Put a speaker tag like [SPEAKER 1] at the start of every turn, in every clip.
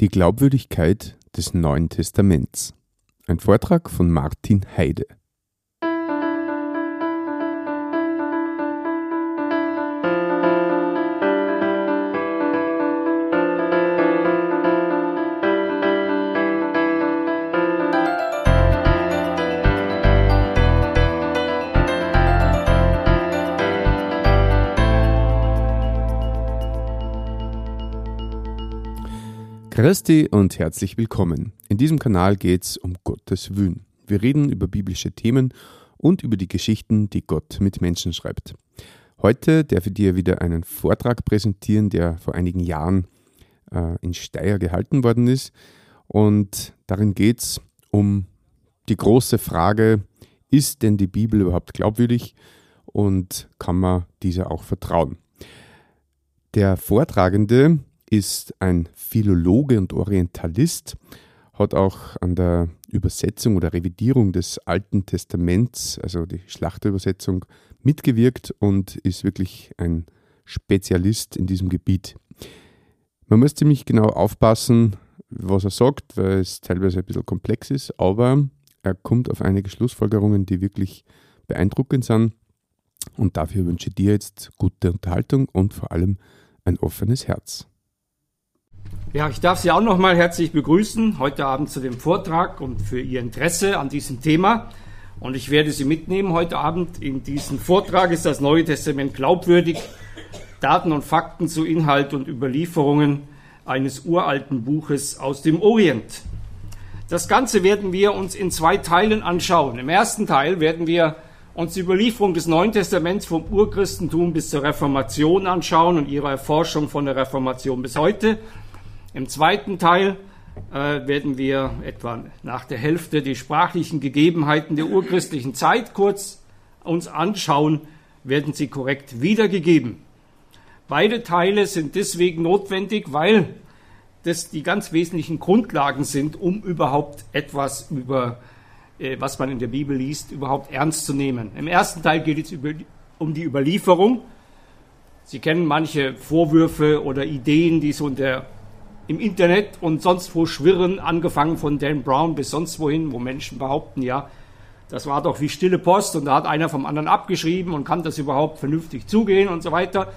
[SPEAKER 1] Die Glaubwürdigkeit des Neuen Testaments. Ein Vortrag von Martin Heide. Christi und herzlich willkommen. In diesem Kanal geht es um Gottes Wün. Wir reden über biblische Themen und über die Geschichten, die Gott mit Menschen schreibt. Heute darf ich dir wieder einen Vortrag präsentieren, der vor einigen Jahren äh, in Steyr gehalten worden ist. Und darin geht es um die große Frage, ist denn die Bibel überhaupt glaubwürdig und kann man dieser auch vertrauen? Der Vortragende ist ein Philologe und Orientalist, hat auch an der Übersetzung oder Revidierung des Alten Testaments, also die Schlachterübersetzung, mitgewirkt und ist wirklich ein Spezialist in diesem Gebiet. Man muss ziemlich genau aufpassen, was er sagt, weil es teilweise ein bisschen komplex ist, aber er kommt auf einige Schlussfolgerungen, die wirklich beeindruckend sind. Und dafür wünsche ich dir jetzt gute Unterhaltung und vor allem ein offenes Herz.
[SPEAKER 2] Ja, ich darf Sie auch nochmal herzlich begrüßen heute Abend zu dem Vortrag und für Ihr Interesse an diesem Thema. Und ich werde Sie mitnehmen heute Abend. In diesem Vortrag ist das Neue Testament glaubwürdig. Daten und Fakten zu Inhalt und Überlieferungen eines uralten Buches aus dem Orient. Das Ganze werden wir uns in zwei Teilen anschauen. Im ersten Teil werden wir uns die Überlieferung des Neuen Testaments vom Urchristentum bis zur Reformation anschauen und ihre Erforschung von der Reformation bis heute. Im zweiten Teil äh, werden wir etwa nach der Hälfte die sprachlichen Gegebenheiten der urchristlichen Zeit kurz uns anschauen, werden sie korrekt wiedergegeben. Beide Teile sind deswegen notwendig, weil das die ganz wesentlichen Grundlagen sind, um überhaupt etwas über äh, was man in der Bibel liest, überhaupt ernst zu nehmen. Im ersten Teil geht es über, um die Überlieferung. Sie kennen manche Vorwürfe oder Ideen, die so in der im Internet und sonst wo schwirren, angefangen von Dan Brown bis sonst wohin, wo Menschen behaupten, ja, das war doch wie stille Post und da hat einer vom anderen abgeschrieben und kann das überhaupt vernünftig zugehen und so weiter.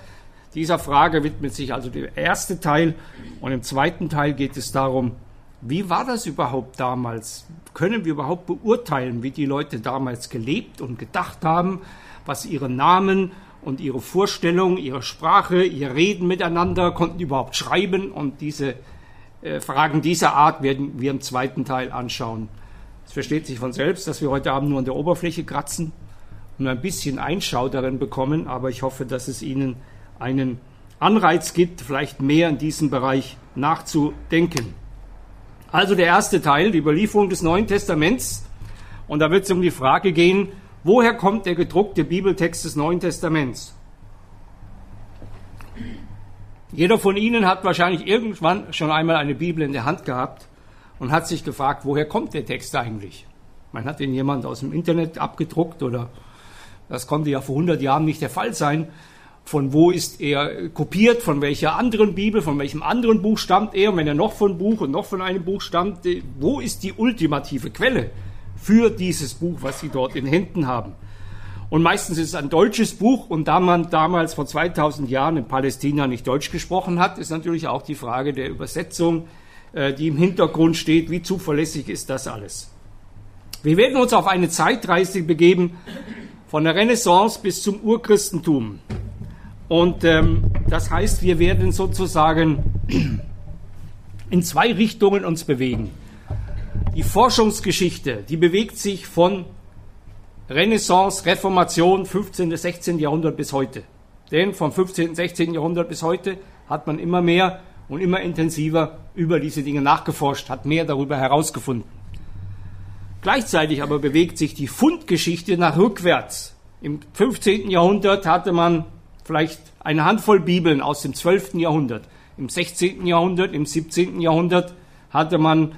[SPEAKER 2] Dieser Frage widmet sich also der erste Teil und im zweiten Teil geht es darum, wie war das überhaupt damals? Können wir überhaupt beurteilen, wie die Leute damals gelebt und gedacht haben, was ihre Namen und ihre Vorstellung, ihre Sprache, ihr Reden miteinander, konnten überhaupt schreiben und diese äh, Fragen dieser Art werden wir im zweiten Teil anschauen. Es versteht sich von selbst, dass wir heute Abend nur an der Oberfläche kratzen und ein bisschen Einschau darin bekommen, aber ich hoffe, dass es Ihnen einen Anreiz gibt, vielleicht mehr in diesem Bereich nachzudenken. Also der erste Teil, die Überlieferung des Neuen Testaments. Und da wird es um die Frage gehen, Woher kommt der gedruckte Bibeltext des Neuen Testaments? Jeder von Ihnen hat wahrscheinlich irgendwann schon einmal eine Bibel in der Hand gehabt und hat sich gefragt, woher kommt der Text eigentlich? Man hat ihn jemand aus dem Internet abgedruckt oder das konnte ja vor 100 Jahren nicht der Fall sein. Von wo ist er kopiert? Von welcher anderen Bibel? Von welchem anderen Buch stammt er? Und wenn er noch von Buch und noch von einem Buch stammt, wo ist die ultimative Quelle? Für dieses Buch, was sie dort in Händen haben. Und meistens ist es ein deutsches Buch und da man damals vor 2000 Jahren in Palästina nicht Deutsch gesprochen hat, ist natürlich auch die Frage der Übersetzung, äh, die im Hintergrund steht, wie zuverlässig ist das alles. Wir werden uns auf eine Zeitreise begeben von der Renaissance bis zum Urchristentum. Und ähm, das heißt, wir werden sozusagen in zwei Richtungen uns bewegen. Die Forschungsgeschichte, die bewegt sich von Renaissance, Reformation, 15. bis 16. Jahrhundert bis heute. Denn vom 15. 16. Jahrhundert bis heute hat man immer mehr und immer intensiver über diese Dinge nachgeforscht, hat mehr darüber herausgefunden. Gleichzeitig aber bewegt sich die Fundgeschichte nach rückwärts. Im 15. Jahrhundert hatte man vielleicht eine Handvoll Bibeln aus dem 12. Jahrhundert. Im 16. Jahrhundert, im 17. Jahrhundert hatte man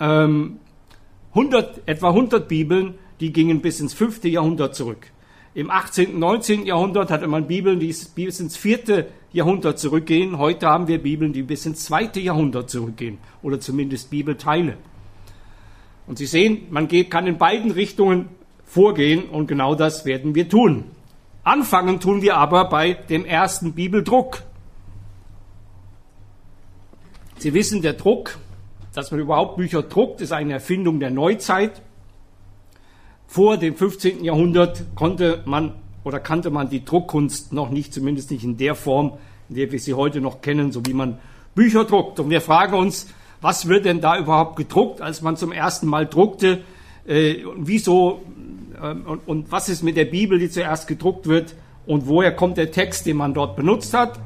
[SPEAKER 2] ähm, 100, etwa 100 Bibeln, die gingen bis ins 5. Jahrhundert zurück. Im 18., 19. Jahrhundert hatte man Bibeln, die bis ins vierte Jahrhundert zurückgehen. Heute haben wir Bibeln, die bis ins zweite Jahrhundert zurückgehen oder zumindest Bibelteile. Und Sie sehen, man geht, kann in beiden Richtungen vorgehen und genau das werden wir tun. Anfangen tun wir aber bei dem ersten Bibeldruck. Sie wissen, der Druck, dass man überhaupt Bücher druckt, ist eine Erfindung der Neuzeit. Vor dem 15. Jahrhundert konnte man oder kannte man die Druckkunst noch nicht, zumindest nicht in der Form, in der wir sie heute noch kennen, so wie man Bücher druckt. Und wir fragen uns, was wird denn da überhaupt gedruckt, als man zum ersten Mal druckte? Äh, wieso äh, und, und was ist mit der Bibel, die zuerst gedruckt wird? Und woher kommt der Text, den man dort benutzt hat?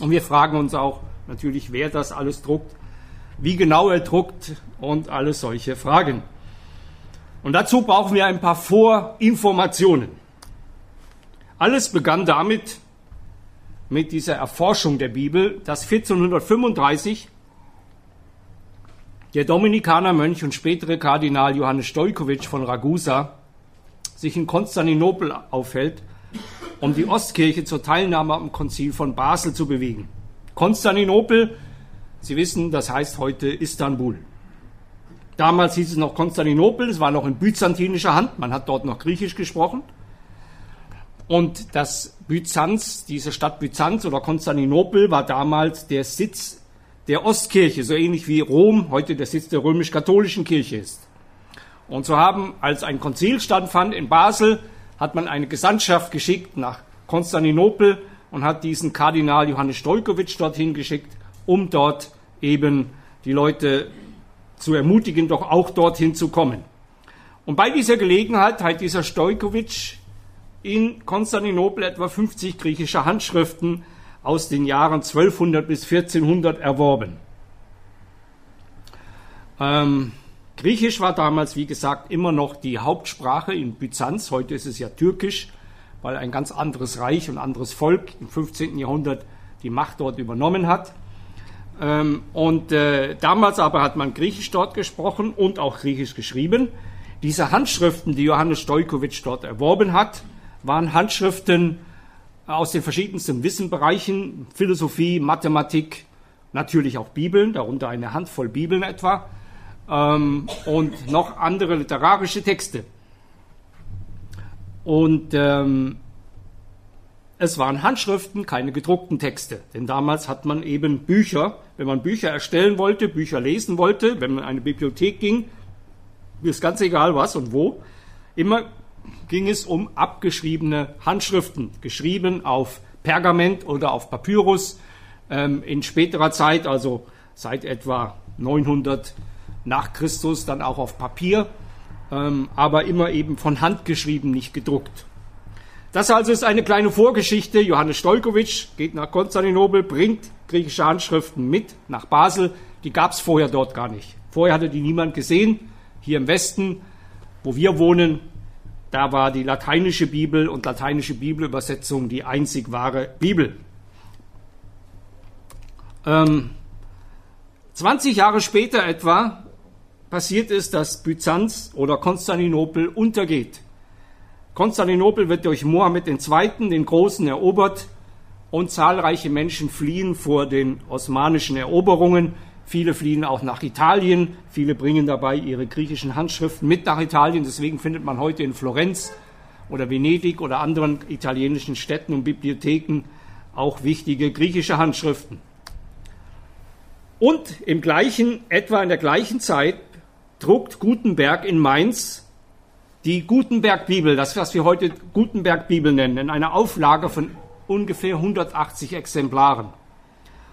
[SPEAKER 2] Und wir fragen uns auch natürlich, wer das alles druckt, wie genau er druckt und alles solche Fragen. Und dazu brauchen wir ein paar Vorinformationen. Alles begann damit, mit dieser Erforschung der Bibel, dass 1435 der Dominikanermönch und spätere Kardinal Johannes Stojkovic von Ragusa sich in Konstantinopel aufhält, um die Ostkirche zur Teilnahme am Konzil von Basel zu bewegen. Konstantinopel, Sie wissen, das heißt heute Istanbul. Damals hieß es noch Konstantinopel, es war noch in byzantinischer Hand, man hat dort noch Griechisch gesprochen. Und das Byzanz, diese Stadt Byzanz oder Konstantinopel war damals der Sitz der Ostkirche, so ähnlich wie Rom heute der Sitz der römisch-katholischen Kirche ist. Und so haben, als ein Konzil stattfand in Basel, hat man eine Gesandtschaft geschickt nach Konstantinopel und hat diesen Kardinal Johannes Stolkowitsch dorthin geschickt, um dort eben die Leute zu ermutigen, doch auch dorthin zu kommen. Und bei dieser Gelegenheit hat dieser Stojkovic in Konstantinopel etwa 50 griechische Handschriften aus den Jahren 1200 bis 1400 erworben. Ähm, Griechisch war damals, wie gesagt, immer noch die Hauptsprache in Byzanz. Heute ist es ja Türkisch, weil ein ganz anderes Reich und anderes Volk im 15. Jahrhundert die Macht dort übernommen hat. Ähm, und äh, damals aber hat man Griechisch dort gesprochen und auch Griechisch geschrieben. Diese Handschriften, die Johannes Stojkovic dort erworben hat, waren Handschriften aus den verschiedensten Wissenbereichen, Philosophie, Mathematik, natürlich auch Bibeln, darunter eine Handvoll Bibeln etwa, ähm, und noch andere literarische Texte. Und ähm, es waren Handschriften, keine gedruckten Texte. Denn damals hat man eben Bücher, wenn man Bücher erstellen wollte, Bücher lesen wollte, wenn man in eine Bibliothek ging, ist ganz egal was und wo, immer ging es um abgeschriebene Handschriften, geschrieben auf Pergament oder auf Papyrus. Ähm, in späterer Zeit, also seit etwa 900 nach Christus, dann auch auf Papier, ähm, aber immer eben von Hand geschrieben, nicht gedruckt. Das also ist eine kleine Vorgeschichte. Johannes Stolkowitsch geht nach Konstantinopel, bringt griechische Handschriften mit nach Basel. Die gab es vorher dort gar nicht. Vorher hatte die niemand gesehen. Hier im Westen, wo wir wohnen, da war die lateinische Bibel und lateinische Bibelübersetzung die einzig wahre Bibel. Ähm, 20 Jahre später etwa passiert es, dass Byzanz oder Konstantinopel untergeht. Konstantinopel wird durch Mohammed II., den Großen, erobert und zahlreiche Menschen fliehen vor den osmanischen Eroberungen. Viele fliehen auch nach Italien, viele bringen dabei ihre griechischen Handschriften mit nach Italien. Deswegen findet man heute in Florenz oder Venedig oder anderen italienischen Städten und Bibliotheken auch wichtige griechische Handschriften. Und im gleichen, etwa in der gleichen Zeit, druckt Gutenberg in Mainz die Gutenberg-Bibel, das, was wir heute Gutenberg-Bibel nennen, in einer Auflage von ungefähr 180 Exemplaren.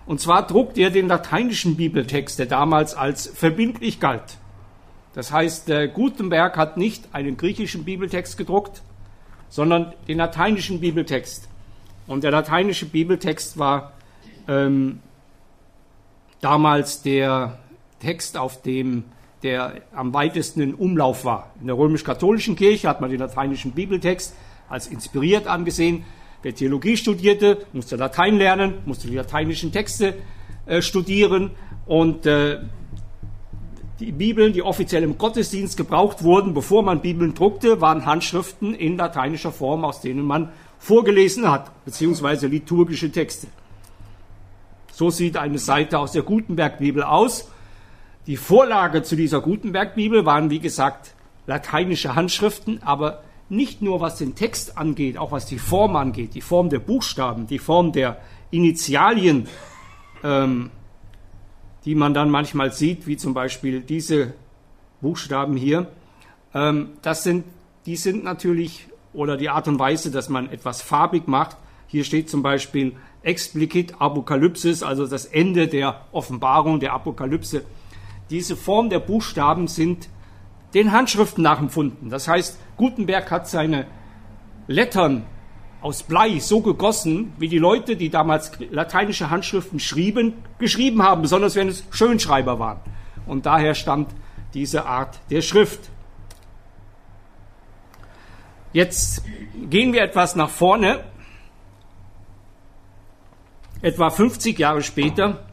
[SPEAKER 2] Und zwar druckt er den lateinischen Bibeltext, der damals als verbindlich galt. Das heißt, Gutenberg hat nicht einen griechischen Bibeltext gedruckt, sondern den lateinischen Bibeltext. Und der lateinische Bibeltext war ähm, damals der Text, auf dem der am weitesten in Umlauf war. In der römisch-katholischen Kirche hat man den lateinischen Bibeltext als inspiriert angesehen. Wer Theologie studierte, musste Latein lernen, musste die lateinischen Texte äh, studieren und äh, die Bibeln, die offiziell im Gottesdienst gebraucht wurden, bevor man Bibeln druckte, waren Handschriften in lateinischer Form, aus denen man vorgelesen hat, beziehungsweise liturgische Texte. So sieht eine Seite aus der Gutenberg-Bibel aus. Die Vorlage zu dieser Gutenberg-Bibel waren, wie gesagt, lateinische Handschriften, aber nicht nur was den Text angeht, auch was die Form angeht, die Form der Buchstaben, die Form der Initialien, ähm, die man dann manchmal sieht, wie zum Beispiel diese Buchstaben hier. Ähm, das sind, die sind natürlich, oder die Art und Weise, dass man etwas farbig macht. Hier steht zum Beispiel Explicit Apokalypsis, also das Ende der Offenbarung, der Apokalypse. Diese Form der Buchstaben sind den Handschriften nachempfunden. Das heißt, Gutenberg hat seine Lettern aus Blei so gegossen, wie die Leute, die damals lateinische Handschriften schrieben, geschrieben haben, besonders wenn es Schönschreiber waren. Und daher stammt diese Art der Schrift. Jetzt gehen wir etwas nach vorne. Etwa 50 Jahre später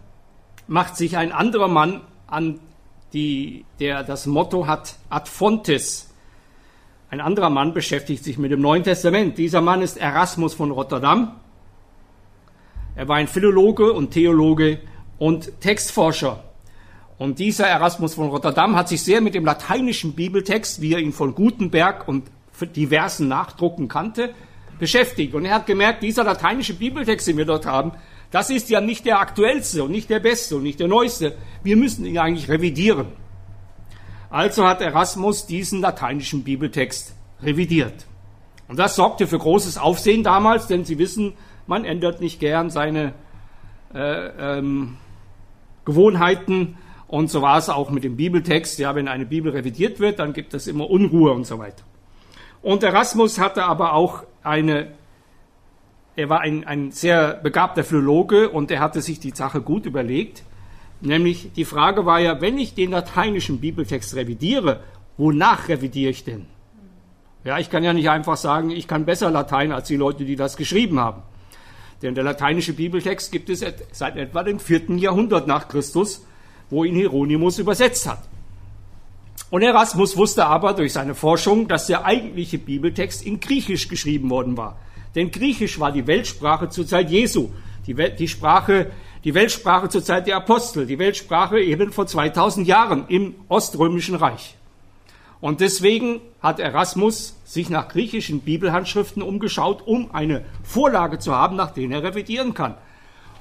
[SPEAKER 2] macht sich ein anderer Mann an, die, der das Motto hat Ad Fontes, ein anderer Mann beschäftigt sich mit dem Neuen Testament. Dieser Mann ist Erasmus von Rotterdam. Er war ein Philologe und Theologe und Textforscher. Und dieser Erasmus von Rotterdam hat sich sehr mit dem lateinischen Bibeltext, wie er ihn von Gutenberg und diversen Nachdrucken kannte, beschäftigt. Und er hat gemerkt, dieser lateinische Bibeltext, den wir dort haben, das ist ja nicht der aktuellste und nicht der beste und nicht der neueste. Wir müssen ihn eigentlich revidieren. Also hat Erasmus diesen lateinischen Bibeltext revidiert. Und das sorgte für großes Aufsehen damals, denn Sie wissen, man ändert nicht gern seine äh, ähm, Gewohnheiten. Und so war es auch mit dem Bibeltext. Ja, wenn eine Bibel revidiert wird, dann gibt es immer Unruhe und so weiter. Und Erasmus hatte aber auch eine, er war ein, ein sehr begabter Philologe und er hatte sich die Sache gut überlegt. Nämlich die Frage war ja, wenn ich den lateinischen Bibeltext revidiere, wonach revidiere ich denn? Ja, ich kann ja nicht einfach sagen, ich kann besser Latein als die Leute, die das geschrieben haben. Denn der lateinische Bibeltext gibt es seit etwa dem vierten Jahrhundert nach Christus, wo ihn Hieronymus übersetzt hat. Und Erasmus wusste aber durch seine Forschung, dass der eigentliche Bibeltext in Griechisch geschrieben worden war. Denn Griechisch war die Weltsprache zur Zeit Jesu, die, Welt, die Sprache, die Weltsprache zur Zeit der Apostel, die Weltsprache eben vor 2000 Jahren im Oströmischen Reich. Und deswegen hat Erasmus sich nach griechischen Bibelhandschriften umgeschaut, um eine Vorlage zu haben, nach denen er revidieren kann.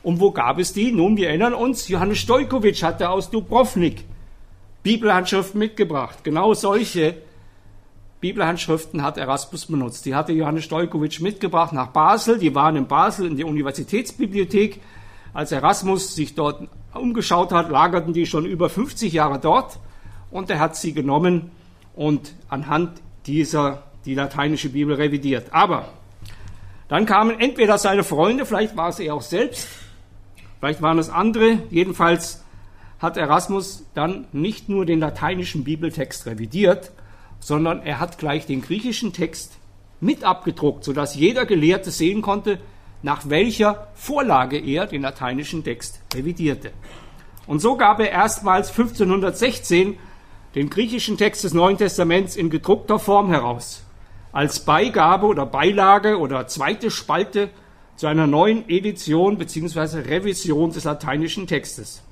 [SPEAKER 2] Und wo gab es die? Nun, wir erinnern uns, Johannes Stojkovic hatte aus Dubrovnik Bibelhandschriften mitgebracht. Genau solche Bibelhandschriften hat Erasmus benutzt. Die hatte Johannes Stojkovic mitgebracht nach Basel. Die waren in Basel in der Universitätsbibliothek. Als Erasmus sich dort umgeschaut hat, lagerten die schon über 50 Jahre dort und er hat sie genommen und anhand dieser die lateinische Bibel revidiert. Aber dann kamen entweder seine Freunde, vielleicht war es er auch selbst, vielleicht waren es andere, jedenfalls hat Erasmus dann nicht nur den lateinischen Bibeltext revidiert, sondern er hat gleich den griechischen Text mit abgedruckt, sodass jeder Gelehrte sehen konnte, nach welcher Vorlage er den lateinischen Text revidierte. Und so gab er erstmals 1516 den griechischen Text des Neuen Testaments in gedruckter Form heraus, als Beigabe oder Beilage oder zweite Spalte zu einer neuen Edition bzw. Revision des lateinischen Textes.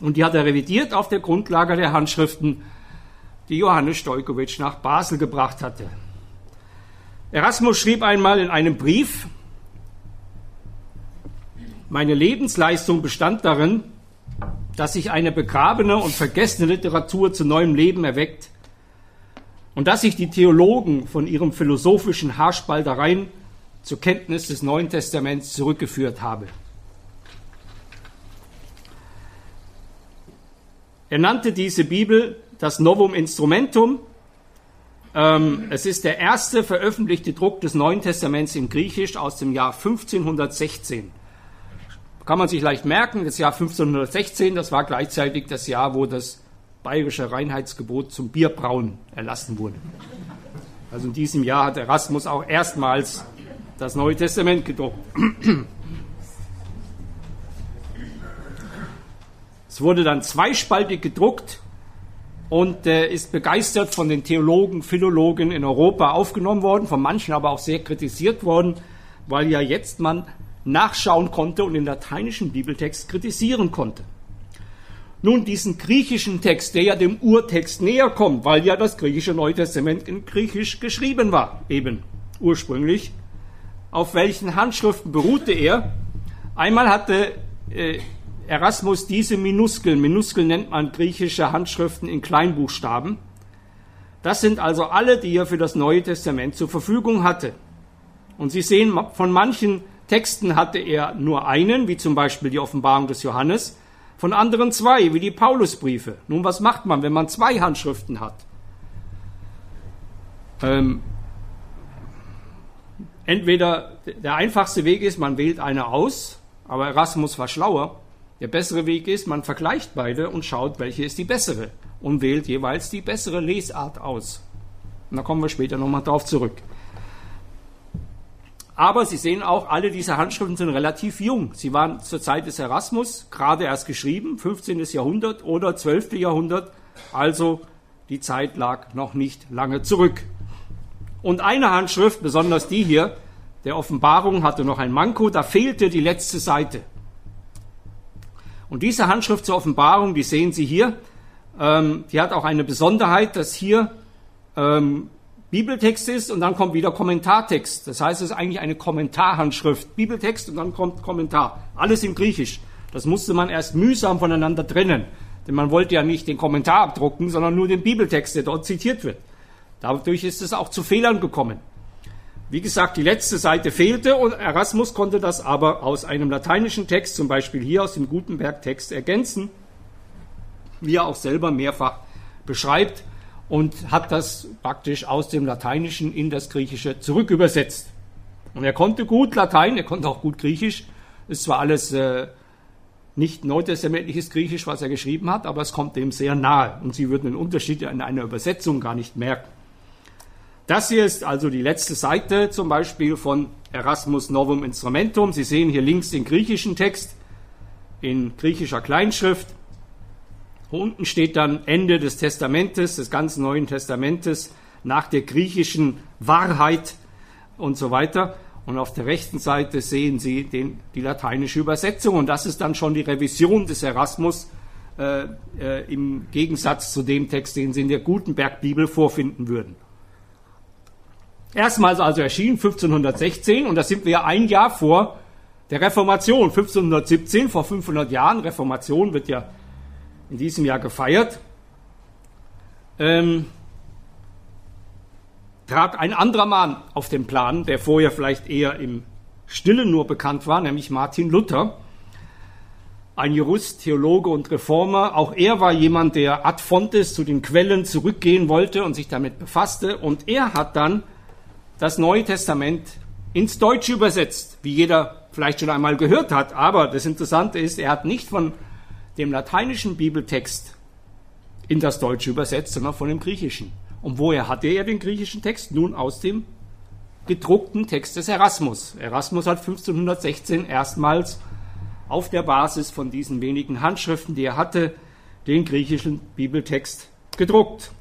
[SPEAKER 2] Und die hat er revidiert auf der Grundlage der Handschriften, die Johannes Stojkovic nach Basel gebracht hatte. Erasmus schrieb einmal in einem Brief, meine Lebensleistung bestand darin, dass sich eine begrabene und vergessene Literatur zu neuem Leben erweckt und dass sich die Theologen von ihrem philosophischen Haarspaltereien zur Kenntnis des Neuen Testaments zurückgeführt habe. Er nannte diese Bibel das Novum Instrumentum. Ähm, es ist der erste veröffentlichte Druck des Neuen Testaments in Griechisch aus dem Jahr 1516 kann man sich leicht merken, das Jahr 1516, das war gleichzeitig das Jahr, wo das bayerische Reinheitsgebot zum Bierbrauen erlassen wurde. Also in diesem Jahr hat Erasmus auch erstmals das Neue Testament gedruckt. Es wurde dann zweispaltig gedruckt und äh, ist begeistert von den Theologen, Philologen in Europa aufgenommen worden, von manchen aber auch sehr kritisiert worden, weil ja jetzt man nachschauen konnte und den lateinischen Bibeltext kritisieren konnte. Nun, diesen griechischen Text, der ja dem Urtext näher kommt, weil ja das griechische Neue Testament in Griechisch geschrieben war, eben ursprünglich, auf welchen Handschriften beruhte er? Einmal hatte äh, Erasmus diese Minuskeln, Minuskeln nennt man griechische Handschriften in Kleinbuchstaben. Das sind also alle, die er für das Neue Testament zur Verfügung hatte. Und Sie sehen, von manchen Texten hatte er nur einen, wie zum Beispiel die Offenbarung des Johannes, von anderen zwei, wie die Paulusbriefe. Nun, was macht man, wenn man zwei Handschriften hat? Ähm, entweder der einfachste Weg ist, man wählt eine aus, aber Erasmus war schlauer. Der bessere Weg ist, man vergleicht beide und schaut, welche ist die bessere und wählt jeweils die bessere Lesart aus. Und da kommen wir später nochmal drauf zurück. Aber Sie sehen auch, alle diese Handschriften sind relativ jung. Sie waren zur Zeit des Erasmus gerade erst geschrieben, 15. Jahrhundert oder 12. Jahrhundert. Also die Zeit lag noch nicht lange zurück. Und eine Handschrift, besonders die hier, der Offenbarung, hatte noch ein Manko, da fehlte die letzte Seite. Und diese Handschrift zur Offenbarung, die sehen Sie hier, ähm, die hat auch eine Besonderheit, dass hier ähm, Bibeltext ist und dann kommt wieder Kommentartext. Das heißt, es ist eigentlich eine Kommentarhandschrift. Bibeltext und dann kommt Kommentar. Alles in Griechisch. Das musste man erst mühsam voneinander trennen. Denn man wollte ja nicht den Kommentar abdrucken, sondern nur den Bibeltext, der dort zitiert wird. Dadurch ist es auch zu Fehlern gekommen. Wie gesagt, die letzte Seite fehlte und Erasmus konnte das aber aus einem lateinischen Text, zum Beispiel hier aus dem Gutenberg-Text, ergänzen, wie er auch selber mehrfach beschreibt und hat das praktisch aus dem Lateinischen in das Griechische zurückübersetzt. Und er konnte gut Latein, er konnte auch gut Griechisch. Ist zwar alles äh, nicht neutestamentliches Griechisch, was er geschrieben hat, aber es kommt dem sehr nahe. Und Sie würden den Unterschied in einer Übersetzung gar nicht merken. Das hier ist also die letzte Seite zum Beispiel von Erasmus Novum Instrumentum. Sie sehen hier links den griechischen Text in griechischer Kleinschrift. Unten steht dann Ende des Testamentes, des ganzen Neuen Testamentes, nach der griechischen Wahrheit und so weiter. Und auf der rechten Seite sehen Sie den, die lateinische Übersetzung. Und das ist dann schon die Revision des Erasmus äh, äh, im Gegensatz zu dem Text, den Sie in der Gutenberg-Bibel vorfinden würden. Erstmals also erschienen 1516 und da sind wir ein Jahr vor der Reformation. 1517, vor 500 Jahren, Reformation wird ja in diesem Jahr gefeiert, ähm, trat ein anderer Mann auf den Plan, der vorher vielleicht eher im Stillen nur bekannt war, nämlich Martin Luther. Ein Jurist, Theologe und Reformer. Auch er war jemand, der ad fontes zu den Quellen zurückgehen wollte und sich damit befasste. Und er hat dann das Neue Testament ins Deutsche übersetzt, wie jeder vielleicht schon einmal gehört hat. Aber das Interessante ist, er hat nicht von dem lateinischen Bibeltext in das Deutsche übersetzt, sondern von dem Griechischen. Und woher hatte er den griechischen Text? Nun aus dem gedruckten Text des Erasmus. Erasmus hat 1516 erstmals auf der Basis von diesen wenigen Handschriften, die er hatte, den griechischen Bibeltext gedruckt.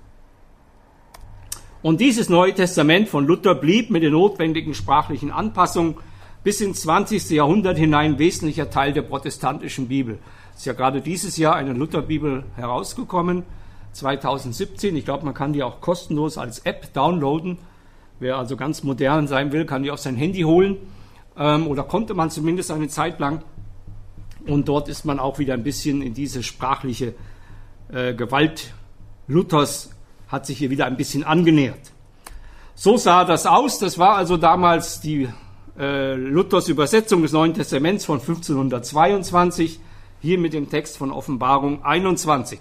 [SPEAKER 2] Und dieses Neue Testament von Luther blieb mit den notwendigen sprachlichen Anpassungen bis ins 20. Jahrhundert hinein wesentlicher Teil der protestantischen Bibel. Es ist ja gerade dieses Jahr eine Lutherbibel herausgekommen, 2017. Ich glaube, man kann die auch kostenlos als App downloaden. Wer also ganz modern sein will, kann die auf sein Handy holen. Ähm, oder konnte man zumindest eine Zeit lang. Und dort ist man auch wieder ein bisschen in diese sprachliche äh, Gewalt Luthers, hat sich hier wieder ein bisschen angenähert. So sah das aus. Das war also damals die äh, Luthers Übersetzung des Neuen Testaments von 1522 hier mit dem Text von Offenbarung 21.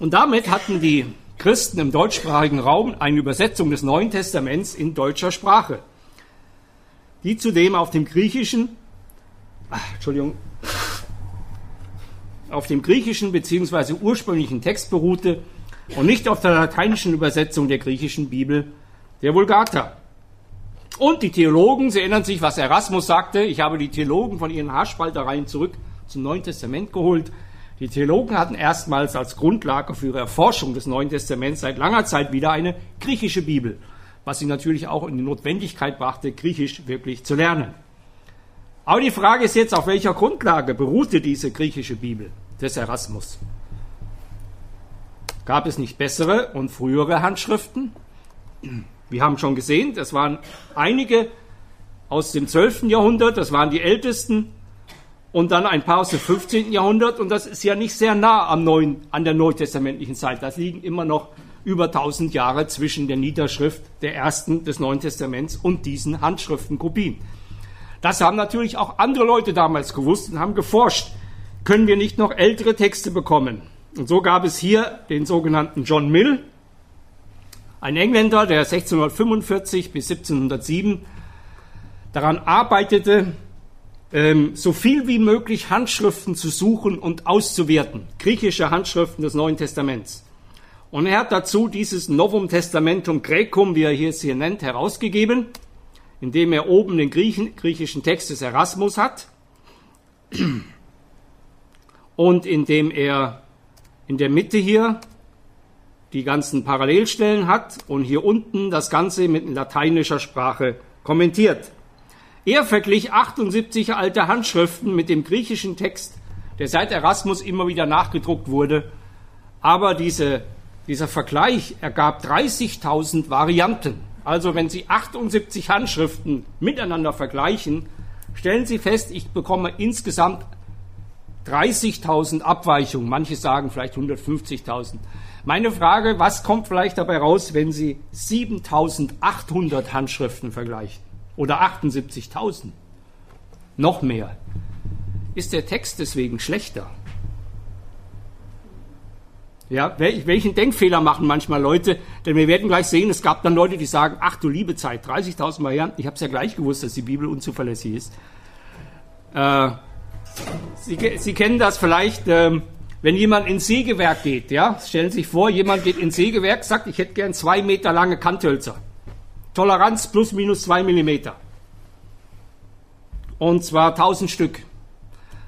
[SPEAKER 2] Und damit hatten die Christen im deutschsprachigen Raum eine Übersetzung des Neuen Testaments in deutscher Sprache, die zudem auf dem griechischen, ach, Entschuldigung, auf dem griechischen bzw. ursprünglichen Text beruhte und nicht auf der lateinischen Übersetzung der griechischen Bibel, der Vulgata. Und die Theologen, Sie erinnern sich, was Erasmus sagte, ich habe die Theologen von ihren Haarspaltereien zurück zum Neuen Testament geholt. Die Theologen hatten erstmals als Grundlage für ihre Erforschung des Neuen Testaments seit langer Zeit wieder eine griechische Bibel, was sie natürlich auch in die Notwendigkeit brachte, Griechisch wirklich zu lernen. Aber die Frage ist jetzt, auf welcher Grundlage beruhte diese griechische Bibel des Erasmus? Gab es nicht bessere und frühere Handschriften? Wir haben schon gesehen, das waren einige aus dem 12. Jahrhundert, das waren die ältesten, und dann ein paar aus dem 15. Jahrhundert, und das ist ja nicht sehr nah am neuen, an der neutestamentlichen Zeit. Das liegen immer noch über 1000 Jahre zwischen der Niederschrift der ersten des Neuen Testaments und diesen Handschriftenkopien. Das haben natürlich auch andere Leute damals gewusst und haben geforscht. Können wir nicht noch ältere Texte bekommen? Und so gab es hier den sogenannten John Mill, ein Engländer, der 1645 bis 1707 daran arbeitete, ähm, so viel wie möglich Handschriften zu suchen und auszuwerten, griechische Handschriften des Neuen Testaments. Und er hat dazu dieses Novum Testamentum Graecum, wie er hier es hier nennt, herausgegeben indem er oben den Griechen, griechischen Text des Erasmus hat und indem er in der Mitte hier die ganzen Parallelstellen hat und hier unten das Ganze mit lateinischer Sprache kommentiert. Er verglich 78 alte Handschriften mit dem griechischen Text, der seit Erasmus immer wieder nachgedruckt wurde. Aber diese, dieser Vergleich ergab 30.000 Varianten. Also wenn Sie 78 Handschriften miteinander vergleichen, stellen Sie fest, ich bekomme insgesamt 30.000 Abweichungen. Manche sagen vielleicht 150.000. Meine Frage, was kommt vielleicht dabei raus, wenn Sie 7.800 Handschriften vergleichen? Oder 78.000? Noch mehr. Ist der Text deswegen schlechter? Ja, welchen Denkfehler machen manchmal Leute? Denn wir werden gleich sehen, es gab dann Leute, die sagen, ach du liebe Zeit, 30.000 Varianten. Ich habe es ja gleich gewusst, dass die Bibel unzuverlässig ist. Äh, Sie, Sie, kennen das vielleicht, ähm, wenn jemand ins Sägewerk geht. Ja, stellen Sie sich vor, jemand geht ins Sägewerk, sagt, ich hätte gern zwei Meter lange Kanthölzer. Toleranz plus minus zwei Millimeter. Und zwar 1000 Stück.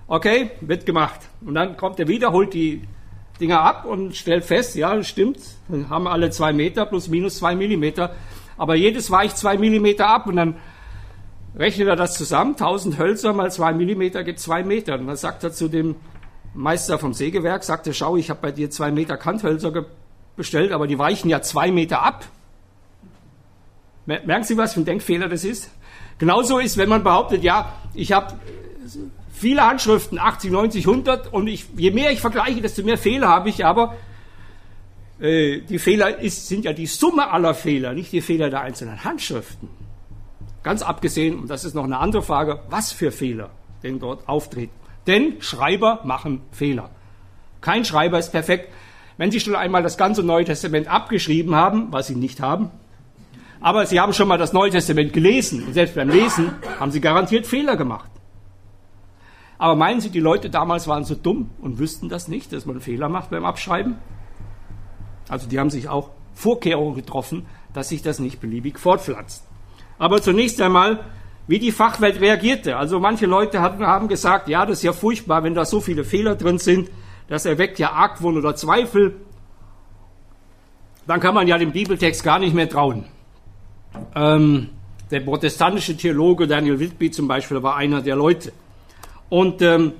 [SPEAKER 2] Okay, wird gemacht. Und dann kommt er wieder, holt die Dinger ab und stellt fest, ja, stimmt, dann haben alle zwei Meter plus minus zwei Millimeter, aber jedes weicht zwei Millimeter ab und dann rechnet er das zusammen, 1000 Hölzer mal zwei Millimeter gibt zwei Meter. Und dann sagt er zu dem Meister vom Sägewerk, sagte, schau, ich habe bei dir zwei Meter Kanthölzer bestellt, aber die weichen ja zwei Meter ab. Merken Sie, was für ein Denkfehler das ist? Genauso ist, wenn man behauptet, ja, ich habe viele Handschriften, 80, 90, 100 und ich, je mehr ich vergleiche, desto mehr Fehler habe ich, aber äh, die Fehler ist, sind ja die Summe aller Fehler, nicht die Fehler der einzelnen Handschriften. Ganz abgesehen, und das ist noch eine andere Frage, was für Fehler denn dort auftreten. Denn Schreiber machen Fehler. Kein Schreiber ist perfekt. Wenn Sie schon einmal das ganze Neue Testament abgeschrieben haben, was Sie nicht haben, aber Sie haben schon mal das Neue Testament gelesen und selbst beim Lesen haben Sie garantiert Fehler gemacht. Aber meinen Sie, die Leute damals waren so dumm und wüssten das nicht, dass man Fehler macht beim Abschreiben? Also die haben sich auch Vorkehrungen getroffen, dass sich das nicht beliebig fortpflanzt. Aber zunächst einmal, wie die Fachwelt reagierte. Also manche Leute haben gesagt, ja, das ist ja furchtbar, wenn da so viele Fehler drin sind, das erweckt ja Argwohn oder Zweifel. Dann kann man ja dem Bibeltext gar nicht mehr trauen. Ähm, der protestantische Theologe Daniel Whitby zum Beispiel war einer der Leute. Und ähm,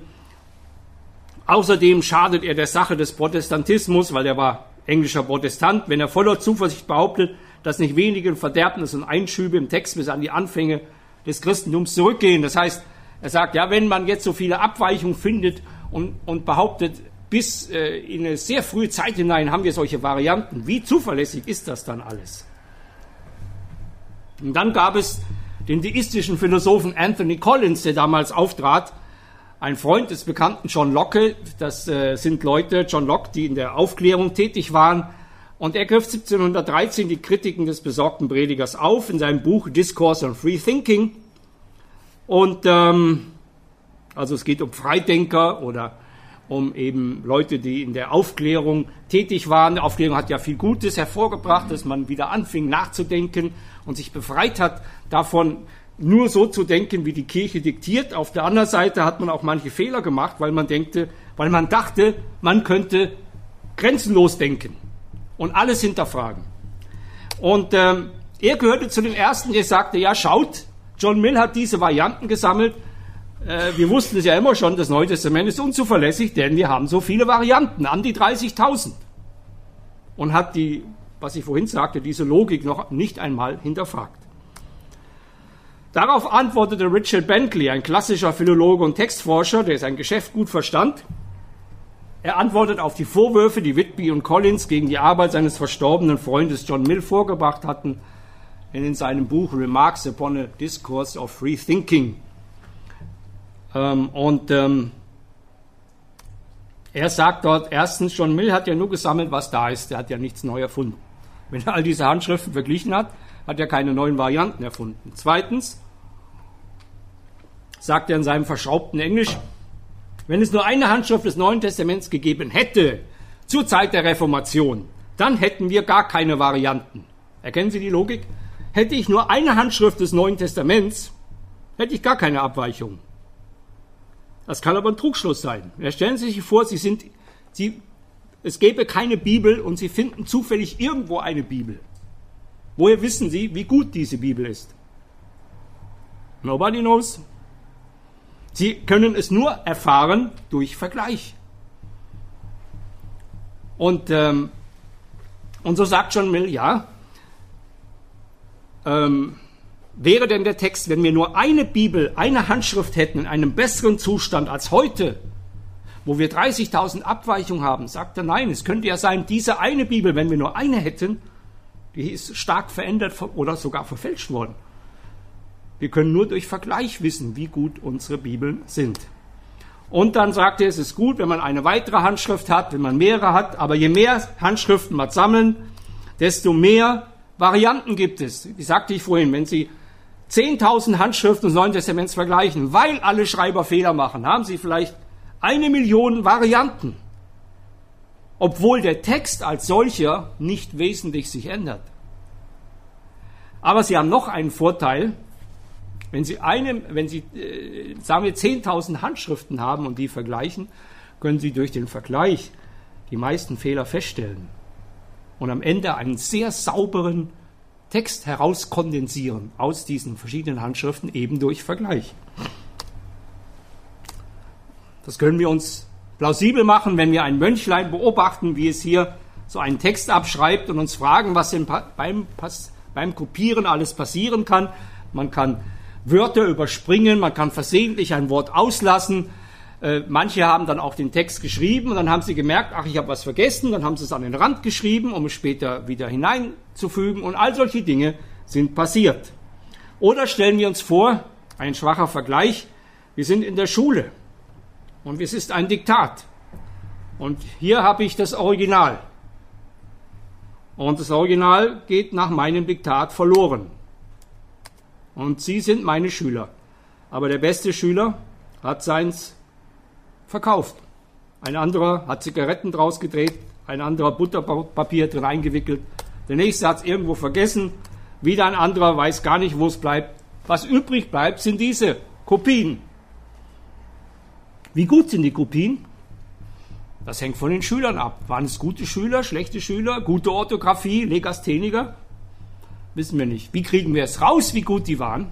[SPEAKER 2] außerdem schadet er der Sache des Protestantismus, weil er war englischer Protestant, wenn er voller Zuversicht behauptet, dass nicht wenige Verderbnis und Einschübe im Text bis an die Anfänge des Christentums zurückgehen. Das heißt, er sagt, ja, wenn man jetzt so viele Abweichungen findet und, und behauptet, bis äh, in eine sehr frühe Zeit hinein haben wir solche Varianten, wie zuverlässig ist das dann alles? Und dann gab es den deistischen Philosophen Anthony Collins, der damals auftrat ein Freund des bekannten John Locke, das äh, sind Leute, John Locke, die in der Aufklärung tätig waren, und er griff 1713 die Kritiken des besorgten Predigers auf in seinem Buch Discourse on Free Thinking. Und ähm, also es geht um Freidenker oder um eben Leute, die in der Aufklärung tätig waren. Die Aufklärung hat ja viel Gutes hervorgebracht, dass man wieder anfing nachzudenken und sich befreit hat davon, nur so zu denken, wie die Kirche diktiert. Auf der anderen Seite hat man auch manche Fehler gemacht, weil man denkte, weil man dachte, man könnte grenzenlos denken und alles hinterfragen. Und ähm, er gehörte zu den ersten, der sagte, ja schaut, John Mill hat diese Varianten gesammelt. Äh, wir wussten es ja immer schon, das Neue Testament ist unzuverlässig, denn wir haben so viele Varianten, an die 30.000. Und hat die, was ich vorhin sagte, diese Logik noch nicht einmal hinterfragt. Darauf antwortete Richard Bentley, ein klassischer Philologe und Textforscher, der sein Geschäft gut verstand. Er antwortet auf die Vorwürfe, die Whitby und Collins gegen die Arbeit seines verstorbenen Freundes John Mill vorgebracht hatten, in seinem Buch Remarks upon a Discourse of Free Thinking. Ähm, und ähm, er sagt dort, erstens, John Mill hat ja nur gesammelt, was da ist. Er hat ja nichts neu erfunden. Wenn er all diese Handschriften verglichen hat, hat er keine neuen Varianten erfunden. Zweitens, sagt er in seinem verschraubten Englisch, wenn es nur eine Handschrift des Neuen Testaments gegeben hätte, zur Zeit der Reformation, dann hätten wir gar keine Varianten. Erkennen Sie die Logik? Hätte ich nur eine Handschrift des Neuen Testaments, hätte ich gar keine Abweichung. Das kann aber ein Trugschluss sein. Ja, stellen Sie sich vor, Sie sind, Sie, es gäbe keine Bibel und Sie finden zufällig irgendwo eine Bibel. Woher wissen Sie, wie gut diese Bibel ist? Nobody knows. Sie können es nur erfahren durch Vergleich. Und, ähm, und so sagt John Mill, ja, ähm, wäre denn der Text, wenn wir nur eine Bibel, eine Handschrift hätten in einem besseren Zustand als heute, wo wir 30.000 Abweichungen haben, sagt er, nein, es könnte ja sein, diese eine Bibel, wenn wir nur eine hätten, die ist stark verändert oder sogar verfälscht worden. Wir können nur durch Vergleich wissen, wie gut unsere Bibeln sind. Und dann sagt er, es ist gut, wenn man eine weitere Handschrift hat, wenn man mehrere hat, aber je mehr Handschriften man sammeln, desto mehr Varianten gibt es. Wie sagte ich vorhin, wenn Sie 10.000 Handschriften des Neuen Testaments vergleichen, weil alle Schreiber Fehler machen, haben Sie vielleicht eine Million Varianten, obwohl der Text als solcher nicht wesentlich sich ändert. Aber Sie haben noch einen Vorteil, wenn Sie, eine, wenn Sie äh, sagen wir, 10.000 Handschriften haben und die vergleichen, können Sie durch den Vergleich die meisten Fehler feststellen und am Ende einen sehr sauberen Text herauskondensieren aus diesen verschiedenen Handschriften eben durch Vergleich. Das können wir uns plausibel machen, wenn wir ein Mönchlein beobachten, wie es hier so einen Text abschreibt und uns fragen, was beim, beim Kopieren alles passieren kann. Man kann Wörter überspringen, man kann versehentlich ein Wort auslassen. Äh, manche haben dann auch den Text geschrieben und dann haben sie gemerkt, ach, ich habe was vergessen, dann haben sie es an den Rand geschrieben, um es später wieder hineinzufügen und all solche Dinge sind passiert. Oder stellen wir uns vor, ein schwacher Vergleich, wir sind in der Schule und es ist ein Diktat. Und hier habe ich das Original. Und das Original geht nach meinem Diktat verloren. Und Sie sind meine Schüler. Aber der beste Schüler hat seins verkauft. Ein anderer hat Zigaretten draus gedreht, ein anderer Butterpapier drin eingewickelt. Der nächste hat es irgendwo vergessen. Wieder ein anderer weiß gar nicht, wo es bleibt. Was übrig bleibt, sind diese Kopien. Wie gut sind die Kopien? Das hängt von den Schülern ab. Waren es gute Schüler, schlechte Schüler, gute Orthographie, Legastheniker? Wissen wir nicht. Wie kriegen wir es raus, wie gut die waren?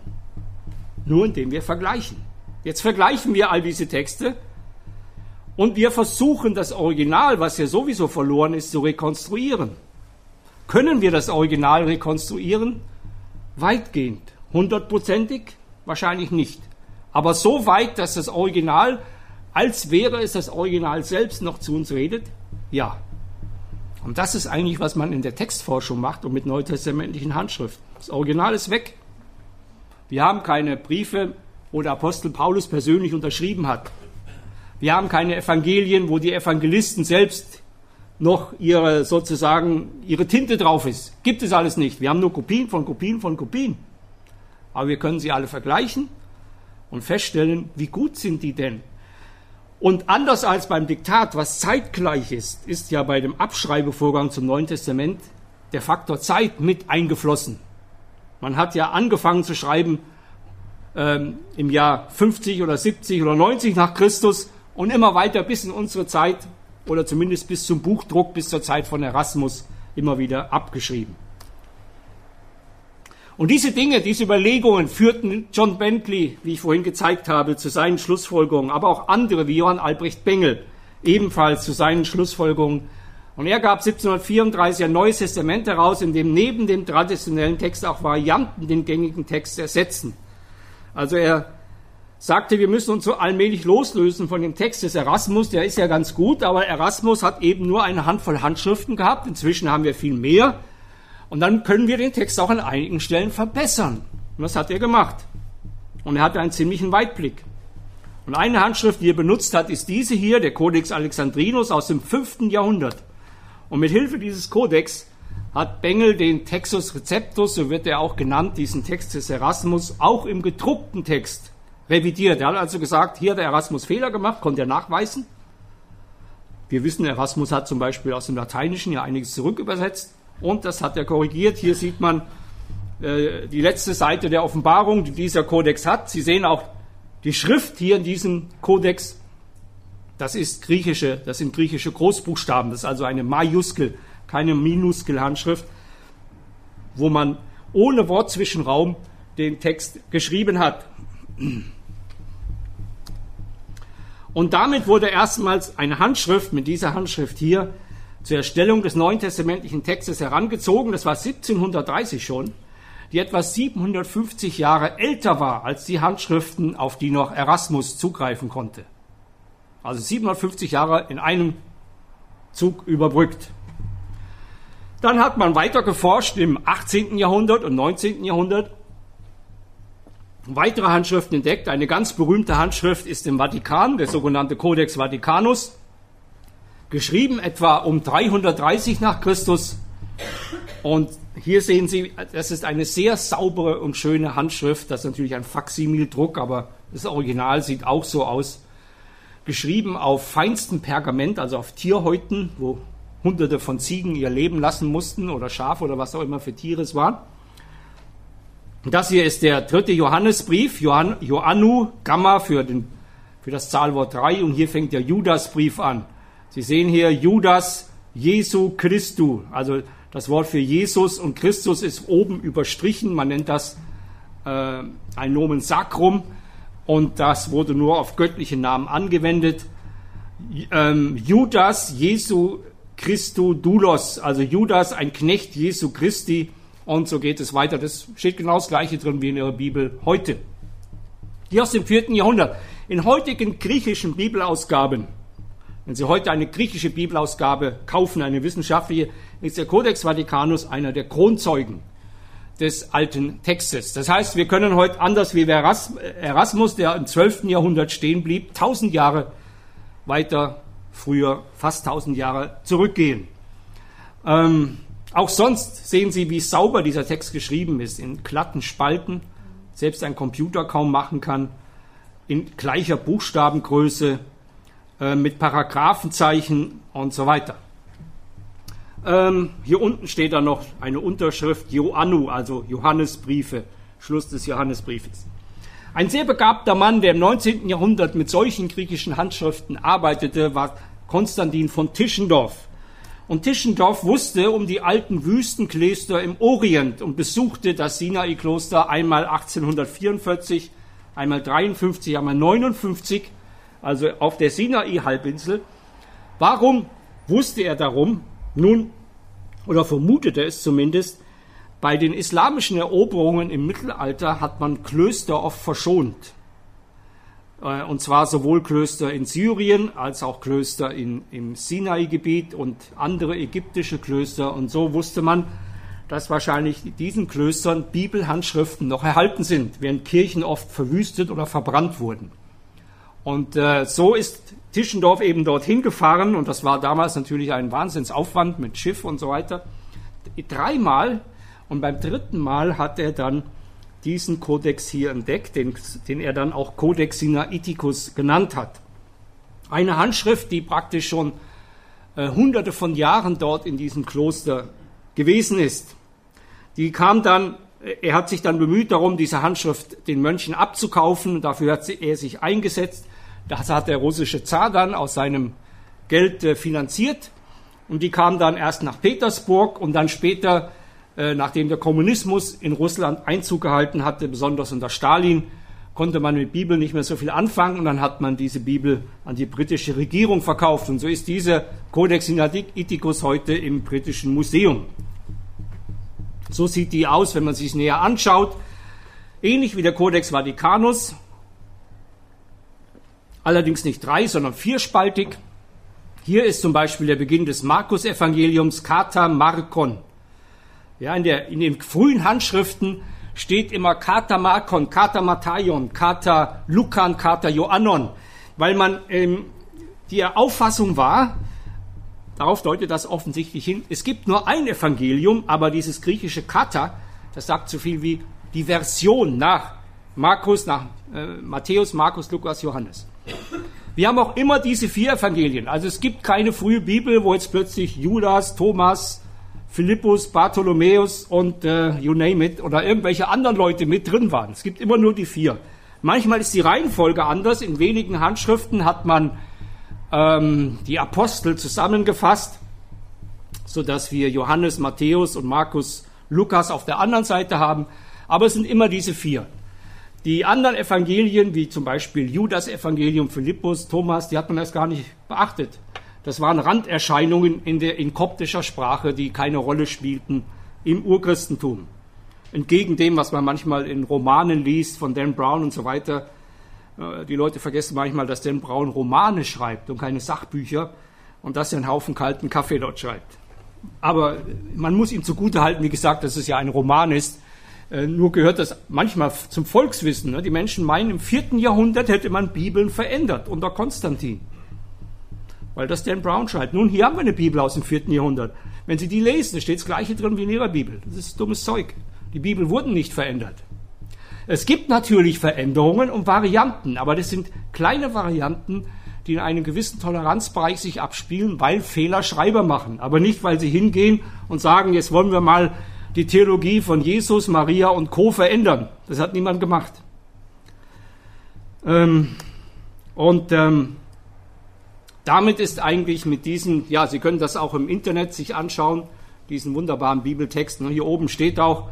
[SPEAKER 2] Nur indem wir vergleichen. Jetzt vergleichen wir all diese Texte und wir versuchen das Original, was ja sowieso verloren ist, zu rekonstruieren. Können wir das Original rekonstruieren? Weitgehend. Hundertprozentig? Wahrscheinlich nicht. Aber so weit, dass das Original, als wäre es das Original selbst, noch zu uns redet? Ja. Und das ist eigentlich, was man in der Textforschung macht und mit neutestamentlichen Handschriften. Das Original ist weg. Wir haben keine Briefe, wo der Apostel Paulus persönlich unterschrieben hat. Wir haben keine Evangelien, wo die Evangelisten selbst noch ihre sozusagen ihre Tinte drauf ist. Gibt es alles nicht. Wir haben nur Kopien von Kopien von Kopien. Aber wir können sie alle vergleichen und feststellen, wie gut sind die denn? Und anders als beim Diktat, was zeitgleich ist, ist ja bei dem Abschreibevorgang zum Neuen Testament der Faktor Zeit mit eingeflossen. Man hat ja angefangen zu schreiben ähm, im Jahr 50 oder 70 oder 90 nach Christus und immer weiter bis in unsere Zeit oder zumindest bis zum Buchdruck, bis zur Zeit von Erasmus immer wieder abgeschrieben. Und diese Dinge, diese Überlegungen führten John Bentley, wie ich vorhin gezeigt habe, zu seinen Schlussfolgerungen, aber auch andere wie Johann Albrecht Bengel ebenfalls zu seinen Schlussfolgerungen. Und er gab 1734 ein neues Testament heraus, in dem neben dem traditionellen Text auch Varianten den gängigen Text ersetzen. Also er sagte, wir müssen uns so allmählich loslösen von dem Text des Erasmus, der ist ja ganz gut, aber Erasmus hat eben nur eine Handvoll Handschriften gehabt, inzwischen haben wir viel mehr. Und dann können wir den Text auch an einigen Stellen verbessern. Und das hat er gemacht. Und er hatte einen ziemlichen Weitblick. Und eine Handschrift, die er benutzt hat, ist diese hier, der Codex Alexandrinus aus dem fünften Jahrhundert. Und mit Hilfe dieses Codex hat Bengel den Textus Receptus, so wird er auch genannt, diesen Text des Erasmus, auch im gedruckten Text revidiert. Er hat also gesagt, hier hat der Erasmus Fehler gemacht, konnte er nachweisen. Wir wissen, Erasmus hat zum Beispiel aus dem Lateinischen ja einiges zurückübersetzt und das hat er korrigiert. Hier sieht man äh, die letzte Seite der Offenbarung, die dieser Kodex hat. Sie sehen auch die Schrift hier in diesem Kodex. Das ist griechische, das sind griechische Großbuchstaben. Das ist also eine Majuskel, keine Minuskel-Handschrift, wo man ohne Wortzwischenraum den Text geschrieben hat. Und damit wurde erstmals eine Handschrift mit dieser Handschrift hier zur Erstellung des neuen testamentlichen Textes herangezogen. Das war 1730 schon, die etwa 750 Jahre älter war als die Handschriften, auf die noch Erasmus zugreifen konnte. Also 750 Jahre in einem Zug überbrückt. Dann hat man weiter geforscht im 18. Jahrhundert und 19. Jahrhundert. Weitere Handschriften entdeckt. Eine ganz berühmte Handschrift ist im Vatikan, der sogenannte Codex Vaticanus geschrieben etwa um 330 nach Christus. Und hier sehen Sie, das ist eine sehr saubere und schöne Handschrift. Das ist natürlich ein Faximildruck, aber das Original sieht auch so aus. Geschrieben auf feinstem Pergament, also auf Tierhäuten, wo Hunderte von Ziegen ihr Leben lassen mussten oder Schafe oder was auch immer für Tiere es waren. Das hier ist der dritte Johannesbrief, Johann, Joannu, Gamma für, den, für das Zahlwort 3 und hier fängt der Judasbrief an. Sie sehen hier Judas Jesu Christu. Also das Wort für Jesus und Christus ist oben überstrichen. Man nennt das äh, ein Nomen Sacrum und das wurde nur auf göttliche Namen angewendet. Ähm, Judas Jesu Christu Doulos, also Judas, ein Knecht Jesu Christi. Und so geht es weiter. Das steht genau das Gleiche drin wie in Ihrer Bibel heute. Hier aus dem vierten Jahrhundert. In heutigen griechischen Bibelausgaben wenn Sie heute eine griechische Bibelausgabe kaufen, eine wissenschaftliche, ist der Codex Vaticanus einer der Kronzeugen des alten Textes. Das heißt, wir können heute anders wie Erasmus, der im 12. Jahrhundert stehen blieb, tausend Jahre weiter früher, fast tausend Jahre zurückgehen. Ähm, auch sonst sehen Sie, wie sauber dieser Text geschrieben ist, in glatten Spalten, selbst ein Computer kaum machen kann, in gleicher Buchstabengröße, äh, mit Paragraphenzeichen und so weiter. Ähm, hier unten steht dann noch eine Unterschrift Joannu, also Johannesbriefe, Schluss des Johannesbriefes. Ein sehr begabter Mann, der im 19. Jahrhundert mit solchen griechischen Handschriften arbeitete, war Konstantin von Tischendorf. Und Tischendorf wusste um die alten Wüstenklöster im Orient und besuchte das Sinai-Kloster einmal 1844, einmal 53, einmal 59 also auf der Sinai-Halbinsel. Warum wusste er darum? Nun, oder vermutete es zumindest, bei den islamischen Eroberungen im Mittelalter hat man Klöster oft verschont. Äh, und zwar sowohl Klöster in Syrien als auch Klöster in, im Sinai-Gebiet und andere ägyptische Klöster. Und so wusste man, dass wahrscheinlich diesen Klöstern Bibelhandschriften noch erhalten sind, während Kirchen oft verwüstet oder verbrannt wurden. Und äh, so ist Tischendorf eben dorthin gefahren und das war damals natürlich ein Wahnsinnsaufwand mit Schiff und so weiter. Dreimal und beim dritten Mal hat er dann diesen Kodex hier entdeckt, den, den er dann auch Codex Sinaiticus genannt hat. Eine Handschrift, die praktisch schon äh, hunderte von Jahren dort in diesem Kloster gewesen ist. Die kam dann Er hat sich dann bemüht darum, diese Handschrift den Mönchen abzukaufen. Dafür hat er sich eingesetzt. Das hat der russische Zar dann aus seinem Geld äh, finanziert. Und die kam dann erst nach Petersburg und dann später, äh, nachdem der Kommunismus in Russland Einzug gehalten hatte, besonders unter Stalin, konnte man mit Bibel nicht mehr so viel anfangen und dann hat man diese Bibel an die britische Regierung verkauft. Und so ist dieser Codex Sinaiticus heute im britischen Museum. So sieht die aus, wenn man sich näher anschaut. Ähnlich wie der Codex Vaticanus, allerdings nicht drei, sondern vierspaltig. Hier ist zum Beispiel der Beginn des Markus-Evangeliums Kata Markon. Ja, in, der, in den frühen Handschriften steht immer Kata Markon, Kata Matthaion, Kata Lukan, Kata Joannon, weil man ähm, die Auffassung war, darauf deutet das offensichtlich hin, es gibt nur ein Evangelium, aber dieses griechische Kata, das sagt so viel wie die Version nach Markus, nach äh, Matthäus, Markus, Lukas, Johannes. Wir haben auch immer diese vier Evangelien. Also es gibt keine frühe Bibel, wo jetzt plötzlich Judas, Thomas, Philippus, Bartholomäus und äh, you name it oder irgendwelche anderen Leute mit drin waren. Es gibt immer nur die vier. Manchmal ist die Reihenfolge anders. In wenigen Handschriften hat man ähm, die Apostel zusammengefasst, so dass wir Johannes, Matthäus und Markus, Lukas auf der anderen Seite haben. Aber es sind immer diese vier. Die anderen Evangelien, wie zum Beispiel Judas Evangelium, Philippus, Thomas, die hat man erst gar nicht beachtet. Das waren Randerscheinungen in, der, in koptischer Sprache, die keine Rolle spielten im Urchristentum. Entgegen dem, was man manchmal in Romanen liest von Dan Brown und so weiter. Äh, die Leute vergessen manchmal, dass Dan Brown Romane schreibt und keine Sachbücher und dass er einen Haufen kalten Kaffee dort schreibt. Aber man muss ihm zugutehalten, wie gesagt, dass es ja ein Roman ist. Äh, nur gehört das manchmal zum Volkswissen. Ne? Die Menschen meinen, im vierten Jahrhundert hätte man Bibeln verändert unter Konstantin weil das Dan Brown schreibt. Nun, hier haben wir eine Bibel aus dem vierten Jahrhundert. Wenn Sie die lesen, da steht das Gleiche drin wie in Ihrer Bibel. Das ist dummes Zeug. Die Bibel wurden nicht verändert. Es gibt natürlich Veränderungen und Varianten, aber das sind kleine Varianten, die in einem gewissen Toleranzbereich sich abspielen, weil Fehler Schreiber machen, aber nicht, weil sie hingehen und sagen, jetzt wollen wir mal die Theologie von Jesus, Maria und Co. verändern. Das hat niemand gemacht. Ähm, und ähm, damit ist eigentlich mit diesen, ja, Sie können das auch im Internet sich anschauen, diesen wunderbaren Bibeltext. Hier oben steht auch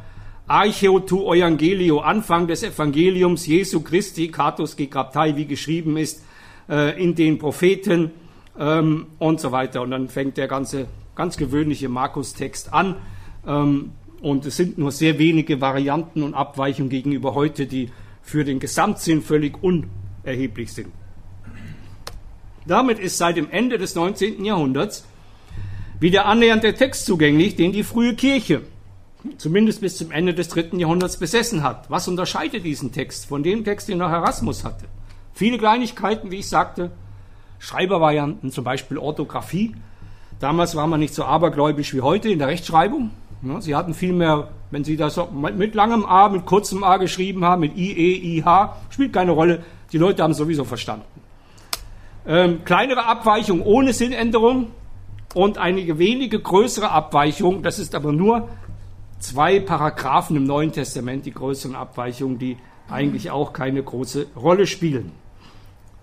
[SPEAKER 2] Archeo tu Evangelio, Anfang des Evangeliums Jesu Christi, Katus Gegraptai, wie geschrieben ist äh, in den Propheten ähm, und so weiter. Und dann fängt der ganze, ganz gewöhnliche Markus-Text an. Ähm, und es sind nur sehr wenige Varianten und Abweichungen gegenüber heute, die für den Gesamtsinn völlig unerheblich sind. Damit ist seit dem Ende des 19. Jahrhunderts wieder annähernd der Text zugänglich, den die frühe Kirche zumindest bis zum Ende des dritten Jahrhunderts besessen hat. Was unterscheidet diesen Text von dem Text, den noch Erasmus hatte? Viele Kleinigkeiten, wie ich sagte, Schreibervarianten, zum Beispiel Orthographie. Damals war man nicht so abergläubisch wie heute in der Rechtschreibung. Sie hatten viel mehr, wenn Sie das mit langem A, mit kurzem A geschrieben haben, mit I, E, I, H, spielt keine Rolle. Die Leute haben es sowieso verstanden. Ähm, kleinere Abweichung ohne Sinnänderung und einige wenige größere Abweichungen. Das ist aber nur zwei Paragraphen im Neuen Testament, die größeren Abweichungen, die eigentlich auch keine große Rolle spielen.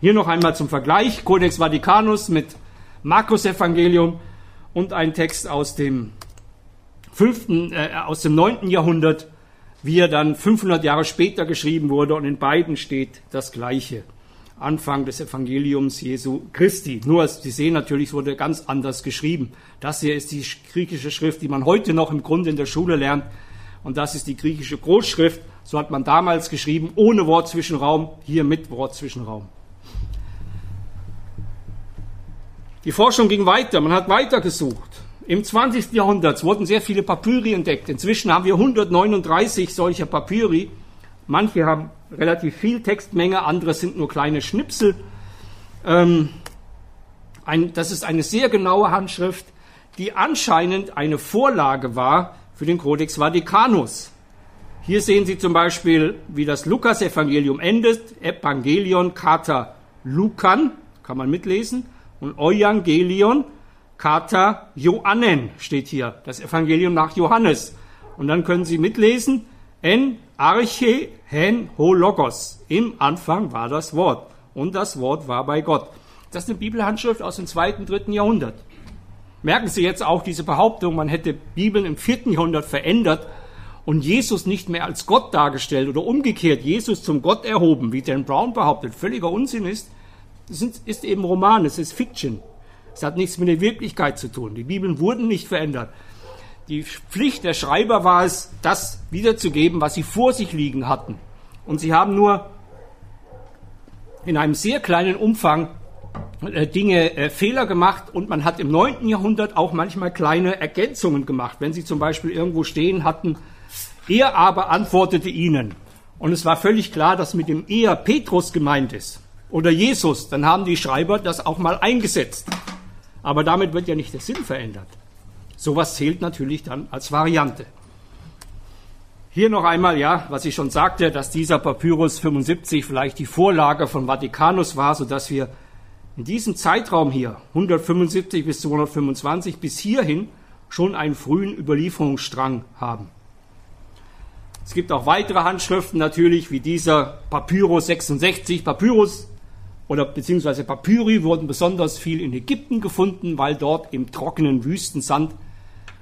[SPEAKER 2] Hier noch einmal zum Vergleich Codex Vaticanus mit Markus Evangelium und ein Text aus dem fünften, äh, aus dem neunten Jahrhundert, wie er dann 500 Jahre später geschrieben wurde und in beiden steht das Gleiche. Anfang des Evangeliums Jesu Christi. Nur, Sie sehen natürlich, es wurde ganz anders geschrieben. Das hier ist die griechische Schrift, die man heute noch im Grunde in der Schule lernt. Und das ist die griechische Großschrift. So hat man damals geschrieben, ohne Wortzwischenraum, hier mit Wortzwischenraum. Die Forschung ging weiter, man hat weitergesucht. Im 20. Jahrhundert wurden sehr viele Papyri entdeckt. Inzwischen haben wir 139 solcher Papyri. Manche haben relativ viel Textmenge, andere sind nur kleine Schnipsel. Ähm, ein, das ist eine sehr genaue Handschrift, die anscheinend eine Vorlage war für den Codex Vaticanus. Hier sehen Sie zum Beispiel, wie das Lukas-Evangelium endet. Evangelion Kata Lukan, kann man mitlesen. Und Evangelion Kata Joannen steht hier. Das Evangelium nach Johannes. Und dann können Sie mitlesen, En Arche Hen Ho Logos. Im Anfang war das Wort. Und das Wort war bei Gott. Das ist eine Bibelhandschrift aus dem zweiten, dritten Jahrhundert. Merken Sie jetzt auch diese Behauptung, man hätte Bibeln im vierten Jahrhundert verändert und Jesus nicht mehr als Gott dargestellt oder umgekehrt Jesus zum Gott erhoben, wie Dan Brown behauptet, völliger Unsinn ist. Das ist eben Roman, es ist Fiction. Es hat nichts mit der Wirklichkeit zu tun. Die Bibeln wurden nicht verändert. Die Pflicht der Schreiber war es, das wiederzugeben, was sie vor sich liegen hatten. Und sie haben nur in einem sehr kleinen Umfang äh, Dinge, äh, Fehler gemacht und man hat im 9. Jahrhundert auch manchmal kleine Ergänzungen gemacht. Wenn sie zum Beispiel irgendwo stehen hatten, er aber antwortete ihnen. Und es war völlig klar, dass mit dem er Petrus gemeint ist oder Jesus, dann haben die Schreiber das auch mal eingesetzt. Aber damit wird ja nicht der Sinn verändert. Sowas zählt natürlich dann als Variante. Hier noch einmal, ja, was ich schon sagte, dass dieser Papyrus 75 vielleicht die Vorlage von Vatikanus war, sodass wir in diesem Zeitraum hier, 175 bis 225, bis hierhin schon einen frühen Überlieferungsstrang haben. Es gibt auch weitere Handschriften natürlich, wie dieser Papyrus 66. Papyrus oder beziehungsweise Papyri wurden besonders viel in Ägypten gefunden, weil dort im trockenen Wüstensand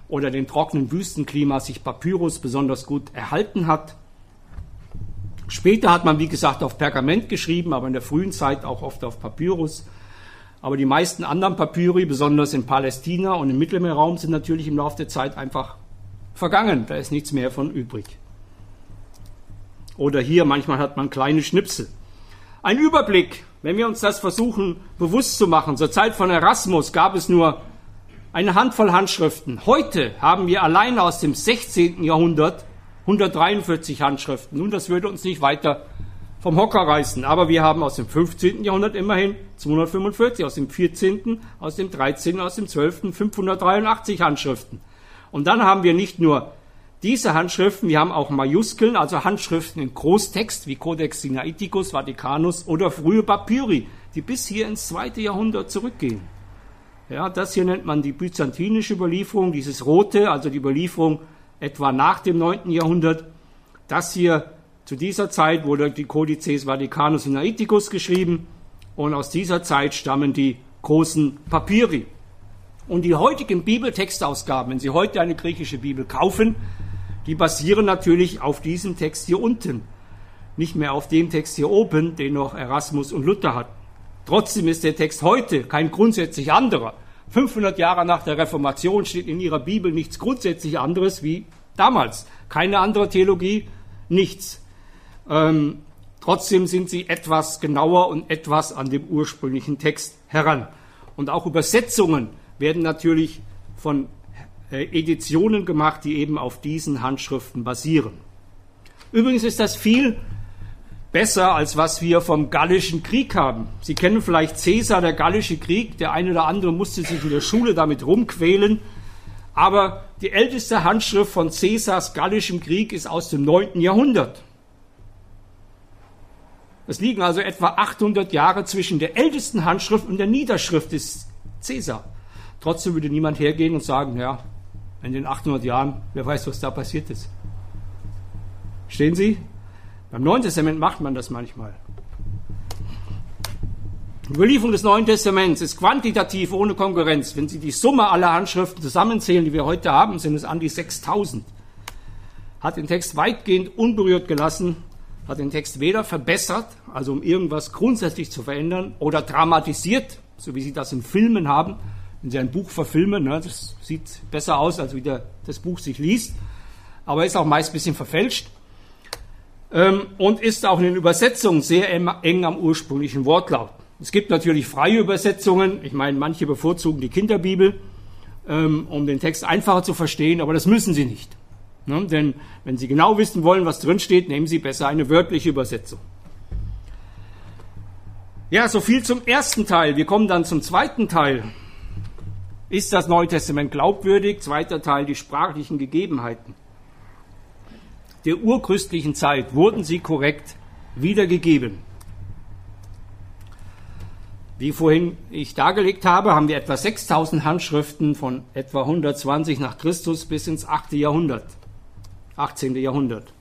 [SPEAKER 2] oder dem trockenen Wüstenklima sich Papyrus besonders gut erhalten hat. Später hat man, wie gesagt, auf Pergament geschrieben, aber in der frühen Zeit auch oft auf Papyrus. Aber die meisten anderen Papyri, besonders in Palästina und im Mittelmeerraum, sind natürlich im Laufe der Zeit einfach vergangen. Da ist nichts mehr von übrig. Oder hier, manchmal hat man kleine Schnipsel. Ein Überblick, wenn wir uns das versuchen bewusst zu machen. Zur Zeit von Erasmus gab es nur eine Handvoll Handschriften. Heute haben wir allein aus dem 16. Jahrhundert 143 Handschriften. Nun, das würde uns nicht weiter vom Hocker reißen. Aber wir haben aus dem 15. Jahrhundert immerhin 245, aus dem 14., aus dem 13., aus dem 12. 583 Handschriften. Und dann haben wir nicht nur diese Handschriften, wir haben auch Majuskeln, also Handschriften in Großtext wie Codex Sinaiticus, Vaticanus oder frühe Papyri, die bis hier ins zweite Jahrhundert zurückgehen. Ja, das hier nennt man die byzantinische Überlieferung, dieses rote, also die Überlieferung etwa nach dem 9. Jahrhundert. Das hier zu dieser Zeit wurde die Codices Vaticanus Sinaiticus geschrieben und aus dieser Zeit stammen die großen Papyri. Und die heutigen Bibeltextausgaben, wenn Sie heute eine griechische Bibel kaufen, die basieren natürlich auf diesem Text hier unten, nicht mehr auf dem Text hier oben, den noch Erasmus und Luther hatten. Trotzdem ist der Text heute kein grundsätzlich anderer. 500 Jahre nach der Reformation steht in ihrer Bibel nichts grundsätzlich anderes wie damals. Keine andere Theologie, nichts. Ähm, trotzdem sind sie etwas genauer und etwas an dem ursprünglichen Text heran. Und auch Übersetzungen werden natürlich von Editionen gemacht, die eben auf diesen Handschriften basieren. Übrigens ist das viel besser, als was wir vom Gallischen Krieg haben. Sie kennen vielleicht Caesar, der Gallische Krieg. Der eine oder andere musste sich in der Schule damit rumquälen. Aber die älteste Handschrift von Caesars Gallischem Krieg ist aus dem 9. Jahrhundert. Es liegen also etwa 800 Jahre zwischen der ältesten Handschrift und der Niederschrift des Cäsar. Trotzdem würde niemand hergehen und sagen, ja, in den 800 Jahren, wer weiß, was da passiert ist. Stehen Sie? Beim Neuen Testament macht man das manchmal. Die Überlieferung des Neuen Testaments ist quantitativ ohne Konkurrenz. Wenn Sie die Summe aller Handschriften zusammenzählen, die wir heute haben, sind es an die 6000. Hat den Text weitgehend unberührt gelassen hat den Text weder verbessert, also um irgendwas grundsätzlich zu verändern, oder dramatisiert, so wie Sie das in Filmen haben, wenn Sie ein Buch verfilmen, ne, das sieht besser aus, als wie der, das Buch sich liest, aber ist auch meist ein bisschen verfälscht ähm, und ist auch in den Übersetzungen sehr eng am ursprünglichen Wortlaut. Es gibt natürlich freie Übersetzungen, ich meine, manche bevorzugen die Kinderbibel, ähm, um den Text einfacher zu verstehen, aber das müssen sie nicht. Ne? Denn wenn Sie genau wissen wollen, was drin steht, nehmen Sie besser eine wörtliche Übersetzung. Ja, so viel zum ersten Teil. Wir kommen dann zum zweiten Teil. Ist das Neue Testament glaubwürdig? Zweiter Teil, die sprachlichen Gegebenheiten. Der urchristlichen Zeit wurden sie korrekt wiedergegeben. Wie vorhin ich dargelegt habe, haben wir etwa 6000 Handschriften von etwa 120 nach Christus bis ins 8. Jahrhundert. 18. Jahrhundert.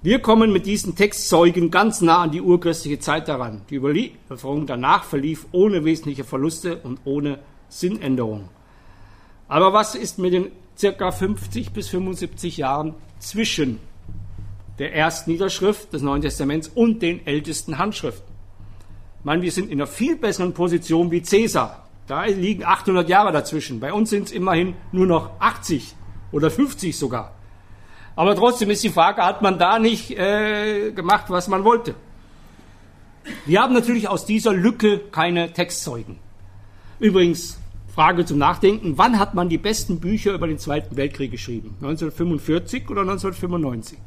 [SPEAKER 2] Wir kommen mit diesen Textzeugen ganz nah an die urchristliche Zeit daran. Die Überlieferung danach verlief ohne wesentliche Verluste und ohne Sinnänderung. Aber was ist mit den circa 50 bis 75 Jahren zwischen der ersten Niederschrift des Neuen Testaments und den ältesten Handschriften? Ich meine, wir sind in einer viel besseren Position wie Cäsar. Da liegen 800 Jahre dazwischen. Bei uns sind es immerhin nur noch 80 oder 50 sogar. Aber trotzdem ist die Frage, hat man da nicht äh, gemacht, was man wollte? Wir haben natürlich aus dieser Lücke keine Textzeugen. Übrigens, Frage zum Nachdenken, wann hat man die besten Bücher über den Zweiten Weltkrieg geschrieben? 1945 oder 1995?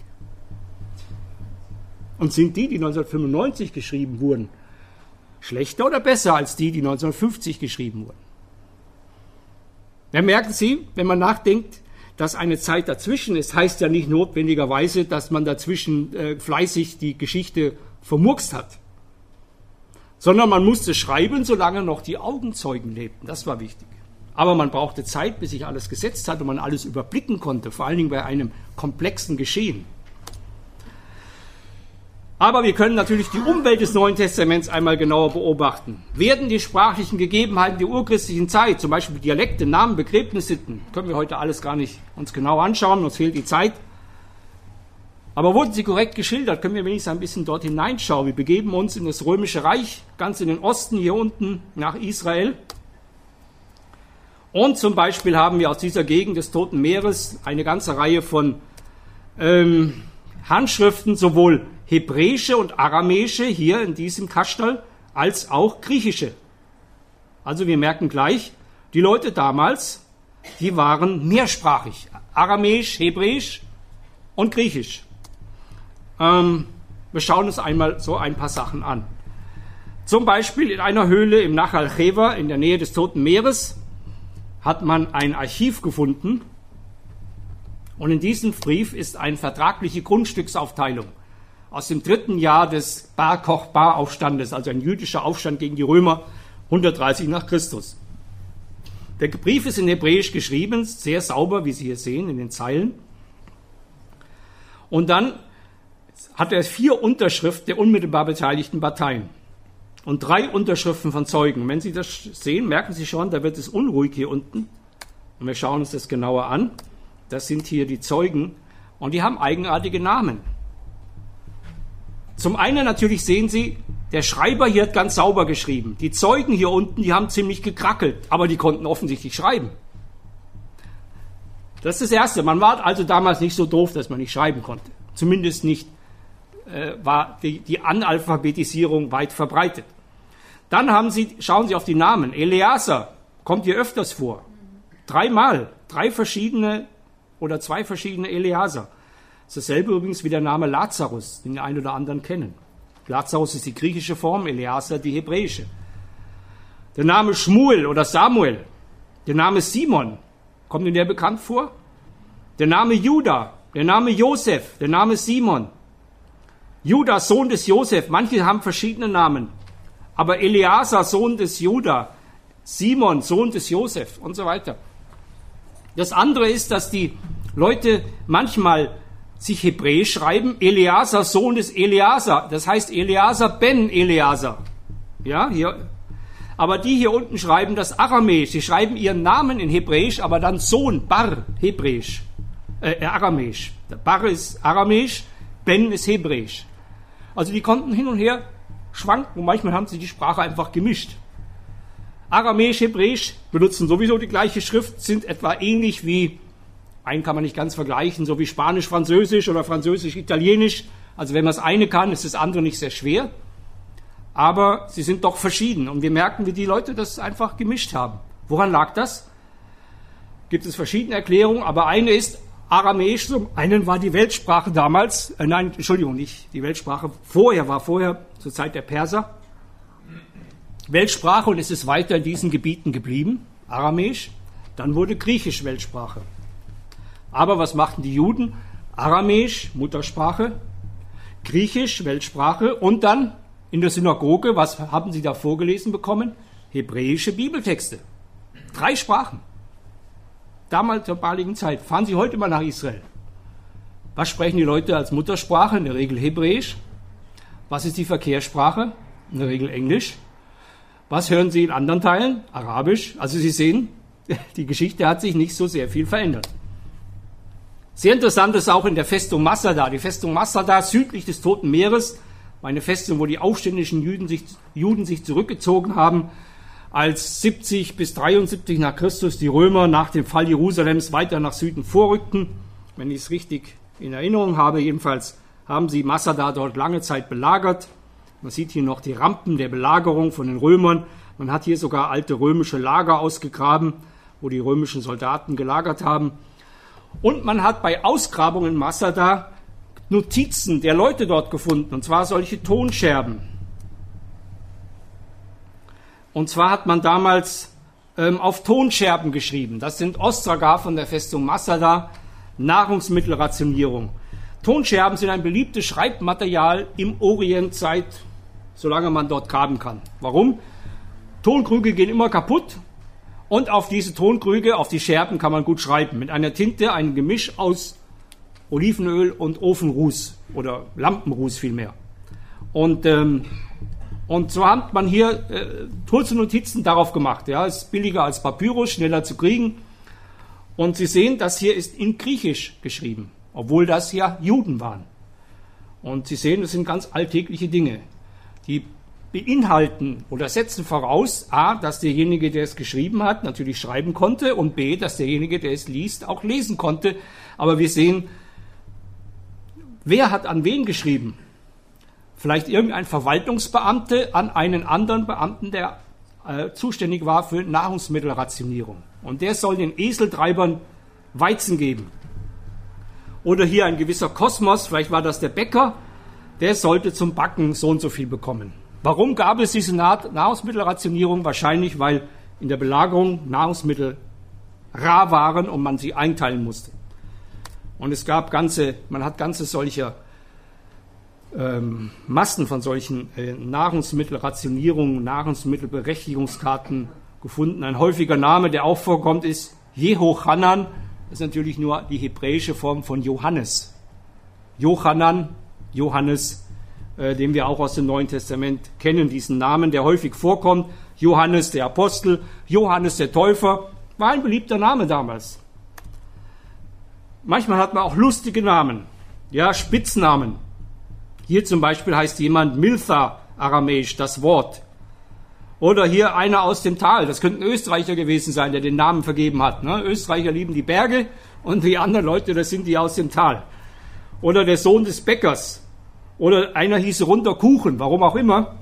[SPEAKER 2] Und sind die, die 1995 geschrieben wurden, schlechter oder besser als die, die 1950 geschrieben wurden? Da merken Sie, wenn man nachdenkt, dass eine Zeit dazwischen ist, heißt ja nicht notwendigerweise, dass man dazwischen äh, fleißig die Geschichte vermurkst hat. Sondern man musste schreiben, solange noch die Augenzeugen lebten. Das war wichtig. Aber man brauchte Zeit, bis sich alles gesetzt hat und man alles überblicken konnte, vor allen Dingen bei einem komplexen Geschehen. Aber wir können natürlich die Umwelt des Neuen Testaments einmal genauer beobachten. Werden die sprachlichen Gegebenheiten der urchristlichen Zeit, zum Beispiel Dialekte, Namen, Begräbnissitten, können wir heute alles gar nicht uns genau anschauen, uns fehlt die Zeit. Aber wurden sie korrekt geschildert, können wir wenigstens ein bisschen dort hineinschauen. Wir begeben uns in das Römische Reich, ganz in den Osten, hier unten nach Israel. Und zum Beispiel haben wir aus dieser Gegend des Toten Meeres eine ganze Reihe von ähm, Handschriften, sowohl hebräische und aramäische hier in diesem Kastel, als auch griechische. Also wir merken gleich, die Leute damals, die waren mehrsprachig. Aramäisch, Hebräisch und Griechisch. Ähm, wir schauen uns einmal so ein paar Sachen an. Zum Beispiel in einer Höhle im Nachal Cheva in der Nähe des Toten Meeres hat man ein Archiv gefunden. Und in diesem Brief ist eine vertragliche Grundstücksaufteilung aus dem dritten Jahr des Bar Kochba Aufstandes, also ein jüdischer Aufstand gegen die Römer, 130 nach Christus. Der Brief ist in Hebräisch geschrieben, sehr sauber, wie Sie hier sehen, in den Zeilen. Und dann hat er vier Unterschriften der unmittelbar beteiligten Parteien und drei Unterschriften von Zeugen. Wenn Sie das sehen, merken Sie schon, da wird es unruhig hier unten. Und wir schauen uns das genauer an. Das sind hier die Zeugen und die haben eigenartige Namen. Zum einen natürlich sehen Sie, der Schreiber hier hat ganz sauber geschrieben. Die Zeugen hier unten, die haben ziemlich gekrackelt, aber die konnten offensichtlich schreiben. Das ist das Erste. Man war also damals nicht so doof, dass man nicht schreiben konnte. Zumindest nicht äh, war die, die Analphabetisierung weit verbreitet. Dann haben Sie, schauen Sie auf die Namen. Eleazar kommt hier öfters vor. Dreimal, drei verschiedene oder zwei verschiedene Eleazar. Das ist dasselbe übrigens wie der Name Lazarus, den die einen oder anderen kennen. Lazarus ist die griechische Form, Eleazar die hebräische. Der Name Schmuel oder Samuel, der Name Simon, kommt Ihnen der bekannt vor? Der Name Judah, der Name Josef, der Name Simon. Judah, Sohn des Josef, manche haben verschiedene Namen. Aber Eleazar, Sohn des Judah, Simon, Sohn des Josef und so weiter. Das andere ist, dass die Leute manchmal sich hebräisch schreiben, Eleazar, Sohn des Eleazar. Das heißt Eleazar ben Eleazar. Ja, hier. Aber die hier unten schreiben das aramäisch. Sie schreiben ihren Namen in hebräisch, aber dann Sohn, Bar, hebräisch, äh, äh aramäisch. Bar ist aramäisch, Ben ist hebräisch. Also die konnten hin und her schwanken und manchmal haben sie die Sprache einfach gemischt. Aramäisch, Hebräisch benutzen sowieso die gleiche Schrift, sind etwa ähnlich wie einen kann man nicht ganz vergleichen, so wie Spanisch, Französisch oder Französisch, Italienisch. Also wenn man das eine kann, ist das andere nicht sehr schwer. Aber sie sind doch verschieden. Und wir merken, wie die Leute das einfach gemischt haben. Woran lag das? Gibt es verschiedene Erklärungen, aber eine ist Aramäisch. Zum einen war die Weltsprache damals, äh, nein, Entschuldigung, nicht die Weltsprache, vorher war vorher zur Zeit der Perser. Weltsprache und es ist weiter in diesen Gebieten geblieben, Aramäisch. Dann wurde Griechisch Weltsprache. Aber was machten die Juden? Aramäisch, Muttersprache, Griechisch, Weltsprache und dann in der Synagoge, was haben sie da vorgelesen bekommen? Hebräische Bibeltexte. Drei Sprachen. Damals zur damaligen Zeit. Fahren Sie heute mal nach Israel. Was sprechen die Leute als Muttersprache? In der Regel Hebräisch. Was ist die Verkehrssprache? In der Regel Englisch. Was hören Sie in anderen Teilen? Arabisch. Also Sie sehen, die Geschichte hat sich nicht so sehr viel verändert. Sehr interessant ist auch in der Festung Masada. Die Festung Masada südlich des Toten Meeres war eine Festung, wo die aufständischen Juden sich, Juden sich zurückgezogen haben, als 70 bis 73 nach Christus die Römer nach dem Fall Jerusalems weiter nach Süden vorrückten. Wenn ich es richtig in Erinnerung habe. Jedenfalls haben sie Masada dort lange Zeit belagert. Man sieht hier noch die Rampen der Belagerung von den Römern. Man hat hier sogar alte römische Lager ausgegraben, wo die römischen Soldaten gelagert haben. Und man hat bei Ausgrabungen in Masada Notizen der Leute dort gefunden, und zwar solche Tonscherben. Und zwar hat man damals ähm, auf Tonscherben geschrieben. Das sind Ostragar von der Festung Masada. Nahrungsmittelrationierung. Tonscherben sind ein beliebtes Schreibmaterial im Orient seit solange man dort graben kann. Warum? Tonkrüge gehen immer kaputt und auf diese Tonkrüge, auf die Scherben kann man gut schreiben. Mit einer Tinte, einem Gemisch aus Olivenöl und Ofenruß oder Lampenruß vielmehr. Und, ähm, und so hat man hier äh, kurze Notizen darauf gemacht. Ja, ist billiger als Papyrus, schneller zu kriegen. Und Sie sehen, das hier ist in Griechisch geschrieben, obwohl das ja Juden waren. Und Sie sehen, das sind ganz alltägliche Dinge. Die beinhalten oder setzen voraus, a, dass derjenige, der es geschrieben hat, natürlich schreiben konnte und b, dass derjenige, der es liest, auch lesen konnte. Aber wir sehen, wer hat an wen geschrieben? Vielleicht irgendein Verwaltungsbeamte an einen anderen Beamten, der äh, zuständig war für Nahrungsmittelrationierung. Und der soll den Eseltreibern Weizen geben. Oder hier ein gewisser Kosmos, vielleicht war das der Bäcker, der sollte zum Backen so und so viel bekommen. Warum gab es diese Nahrungsmittelrationierung? Wahrscheinlich, weil in der Belagerung Nahrungsmittel rar waren und man sie einteilen musste. Und es gab ganze, man hat ganze solcher ähm, Massen von solchen äh, Nahrungsmittelrationierungen, Nahrungsmittelberechtigungskarten gefunden. Ein häufiger Name, der auch vorkommt, ist Jehochanan. Das ist natürlich nur die hebräische Form von Johannes. Johanan, Johannes, äh, den wir auch aus dem Neuen Testament kennen, diesen Namen, der häufig vorkommt. Johannes der Apostel, Johannes der Täufer, war ein beliebter Name damals. Manchmal hat man auch lustige Namen, ja, Spitznamen. Hier zum Beispiel heißt jemand Miltha, aramäisch, das Wort. Oder hier einer aus dem Tal, das könnte ein Österreicher gewesen sein, der den Namen vergeben hat. Ne? Österreicher lieben die Berge und die anderen Leute, das sind die aus dem Tal. Oder der Sohn des Bäckers. Oder einer hieß runter Kuchen, warum auch immer.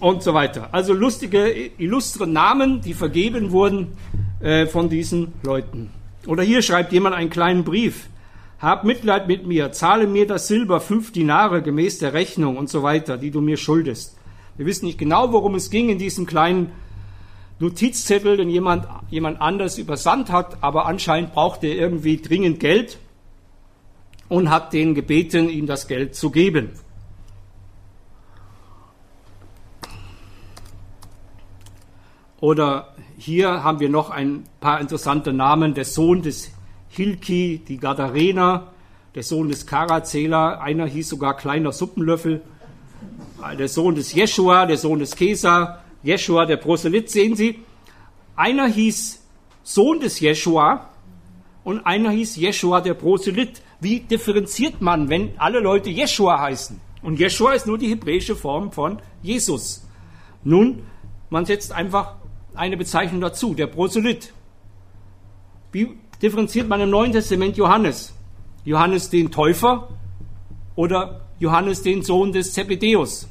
[SPEAKER 2] Und so weiter. Also lustige, illustre Namen, die vergeben wurden äh, von diesen Leuten. Oder hier schreibt jemand einen kleinen Brief. Hab Mitleid mit mir, zahle mir das Silber fünf Dinare gemäß der Rechnung und so weiter, die du mir schuldest. Wir wissen nicht genau, worum es ging in diesem kleinen Notizzettel, den jemand, jemand anders übersandt hat, aber anscheinend brauchte er irgendwie dringend Geld und hat den gebeten, ihm das Geld zu geben. Oder hier haben wir noch ein paar interessante Namen. Der Sohn des Hilki, die Gadarena, der Sohn des Karazela, einer hieß sogar kleiner Suppenlöffel der Sohn des Jeschua, der Sohn des Kesa, Jeschua, der Proselyt, sehen Sie, einer hieß Sohn des Jeschua und einer hieß Jeschua, der Proselyt. Wie differenziert man, wenn alle Leute Jeschua heißen? Und Jeschua ist nur die hebräische Form von Jesus. Nun, man setzt einfach eine Bezeichnung dazu, der Proselyt. Wie differenziert man im Neuen Testament Johannes? Johannes den Täufer oder Johannes den Sohn des Zebedeus?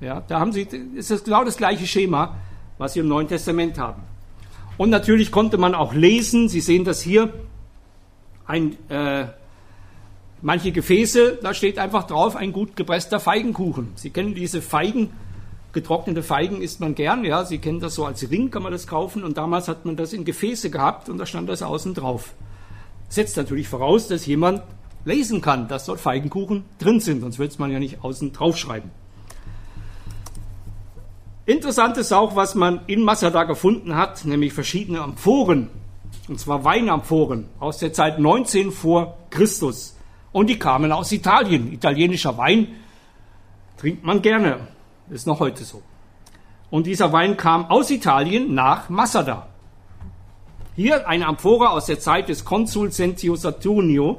[SPEAKER 2] Ja, da haben sie, ist das genau das gleiche Schema, was sie im Neuen Testament haben. Und natürlich konnte man auch lesen, Sie sehen das hier, ein, äh, manche Gefäße, da steht einfach drauf, ein gut gepresster Feigenkuchen. Sie kennen diese Feigen, getrocknete Feigen isst man gern, ja, Sie kennen das so als Ring, kann man das kaufen und damals hat man das in Gefäße gehabt und da stand das außen drauf. Setzt natürlich voraus, dass jemand lesen kann, dass dort Feigenkuchen drin sind, sonst würde es man ja nicht außen draufschreiben. Interessant ist auch, was man in Masada gefunden hat, nämlich verschiedene Amphoren. Und zwar Weinamphoren aus der Zeit 19 vor Christus. Und die kamen aus Italien. Italienischer Wein trinkt man gerne. Ist noch heute so. Und dieser Wein kam aus Italien nach Massada. Hier eine Amphora aus der Zeit des Konsul Sentio Saturnio.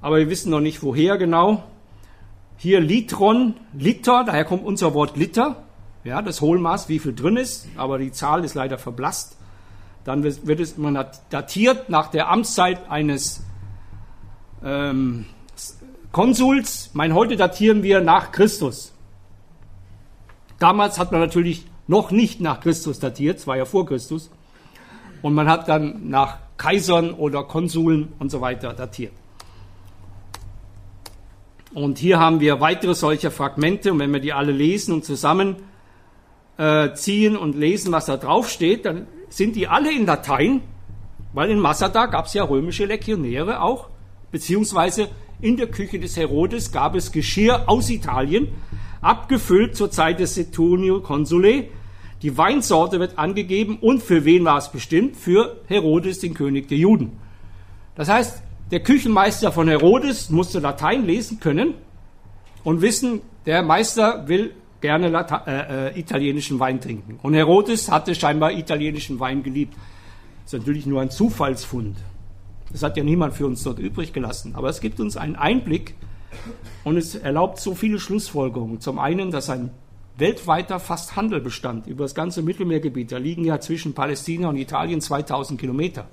[SPEAKER 2] Aber wir wissen noch nicht woher genau. Hier Litron, Liter, daher kommt unser Wort Liter. Ja, das Hohlmaß, wie viel drin ist, aber die Zahl ist leider verblasst. Dann wird es man datiert nach der Amtszeit eines ähm, Konsuls. Mein heute datieren wir nach Christus. Damals hat man natürlich noch nicht nach Christus datiert, es war ja vor Christus. Und man hat dann nach Kaisern oder Konsuln und so weiter datiert. Und hier haben wir weitere solcher Fragmente. Und wenn wir die alle lesen und zusammen äh, und lesen, was da drauf steht, dann sind die alle in Latein, weil in Massada gab es ja römische Legionäre auch, beziehungsweise in der Küche des Herodes gab es Geschirr aus Italien, abgefüllt zur Zeit des Seturnio Consule. Die Weinsorte wird angegeben und für wen war es bestimmt? Für Herodes, den König der Juden. Das heißt, der Küchenmeister von Herodes musste Latein lesen können und wissen, der Meister will gerne Lata äh, äh, italienischen Wein trinken. Und Herodes hatte scheinbar italienischen Wein geliebt. Das ist natürlich nur ein Zufallsfund. Das hat ja niemand für uns dort übrig gelassen. Aber es gibt uns einen Einblick und es erlaubt so viele Schlussfolgerungen. Zum einen, dass ein weltweiter fast Handel bestand über das ganze Mittelmeergebiet. Da liegen ja zwischen Palästina und Italien 2000 Kilometer.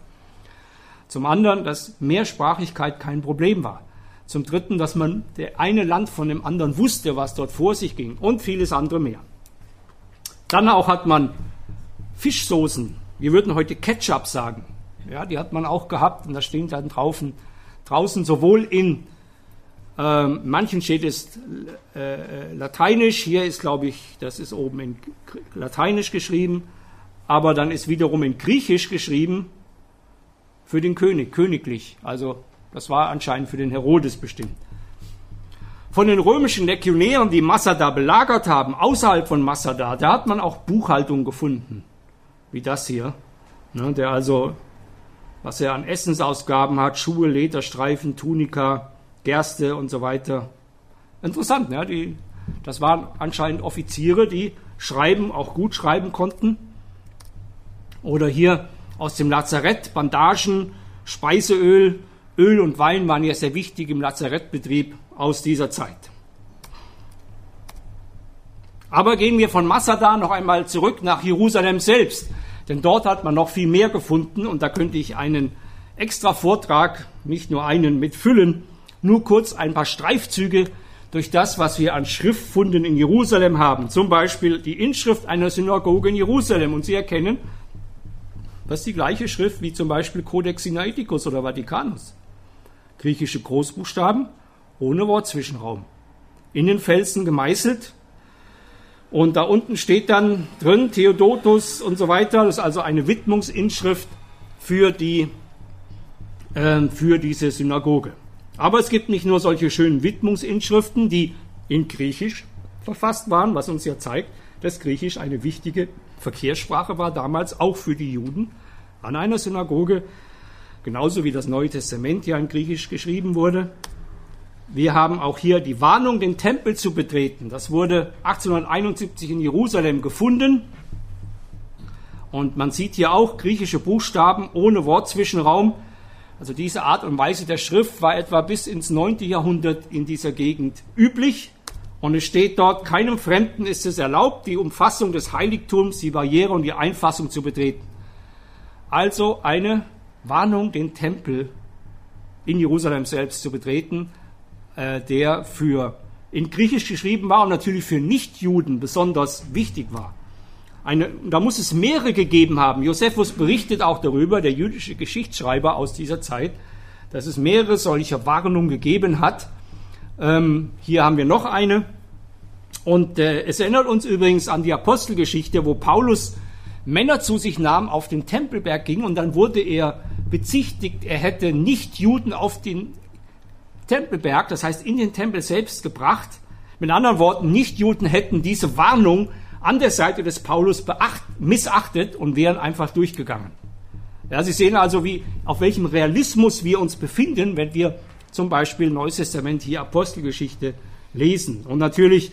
[SPEAKER 2] Zum anderen, dass Mehrsprachigkeit kein Problem war. Zum Dritten, dass man der eine Land von dem anderen wusste, was dort vor sich ging und vieles andere mehr. Dann auch hat man Fischsoßen. Wir würden heute Ketchup sagen. Ja, die hat man auch gehabt und da stehen dann draußen, draußen sowohl in ähm, manchen steht es äh, äh, lateinisch, hier ist glaube ich, das ist oben in lateinisch geschrieben, aber dann ist wiederum in griechisch geschrieben für den König, königlich. Also das war anscheinend für den Herodes bestimmt. Von den römischen Legionären, die Massada belagert haben, außerhalb von Massada, da hat man auch Buchhaltung gefunden, wie das hier, ne, der also, was er an Essensausgaben hat, Schuhe, Lederstreifen, Tunika, Gerste und so weiter. Interessant, ne? Die, das waren anscheinend Offiziere, die schreiben, auch gut schreiben konnten. Oder hier aus dem Lazarett, Bandagen, Speiseöl, Öl und Wein waren ja sehr wichtig im Lazarettbetrieb aus dieser Zeit. Aber gehen wir von Massada noch einmal zurück nach Jerusalem selbst, denn dort hat man noch viel mehr gefunden und da könnte ich einen extra Vortrag, nicht nur einen, mitfüllen. Nur kurz ein paar Streifzüge durch das, was wir an Schriftfunden in Jerusalem haben. Zum Beispiel die Inschrift einer Synagoge in Jerusalem. Und Sie erkennen, das ist die gleiche Schrift wie zum Beispiel Codex Sinaiticus oder Vatikanus griechische Großbuchstaben, ohne Wortzwischenraum. In den Felsen gemeißelt. Und da unten steht dann drin Theodotus und so weiter. Das ist also eine Widmungsinschrift für, die, äh, für diese Synagoge. Aber es gibt nicht nur solche schönen Widmungsinschriften, die in Griechisch verfasst waren, was uns ja zeigt, dass Griechisch eine wichtige Verkehrssprache war, damals auch für die Juden an einer Synagoge genauso wie das Neue Testament ja in Griechisch geschrieben wurde. Wir haben auch hier die Warnung, den Tempel zu betreten. Das wurde 1871 in Jerusalem gefunden. Und man sieht hier auch griechische Buchstaben ohne Wortzwischenraum. Also diese Art und Weise der Schrift war etwa bis ins 9. Jahrhundert in dieser Gegend üblich. Und es steht dort, keinem Fremden ist es erlaubt, die Umfassung des Heiligtums, die Barriere und die Einfassung zu betreten. Also eine Warnung, den Tempel in Jerusalem selbst zu betreten, äh, der für in Griechisch geschrieben war und natürlich für Nichtjuden besonders wichtig war. Eine, da muss es mehrere gegeben haben. Josephus berichtet auch darüber, der jüdische Geschichtsschreiber aus dieser Zeit, dass es mehrere solcher Warnungen gegeben hat. Ähm, hier haben wir noch eine. Und äh, es erinnert uns übrigens an die Apostelgeschichte, wo Paulus Männer zu sich nahm, auf den Tempelberg ging und dann wurde er bezichtigt, er hätte nicht Juden auf den Tempelberg, das heißt in den Tempel selbst gebracht. Mit anderen Worten, Nicht-Juden hätten diese Warnung an der Seite des Paulus beacht, missachtet und wären einfach durchgegangen. Ja, Sie sehen also, wie, auf welchem Realismus wir uns befinden, wenn wir zum Beispiel Neues Testament hier Apostelgeschichte lesen. Und natürlich,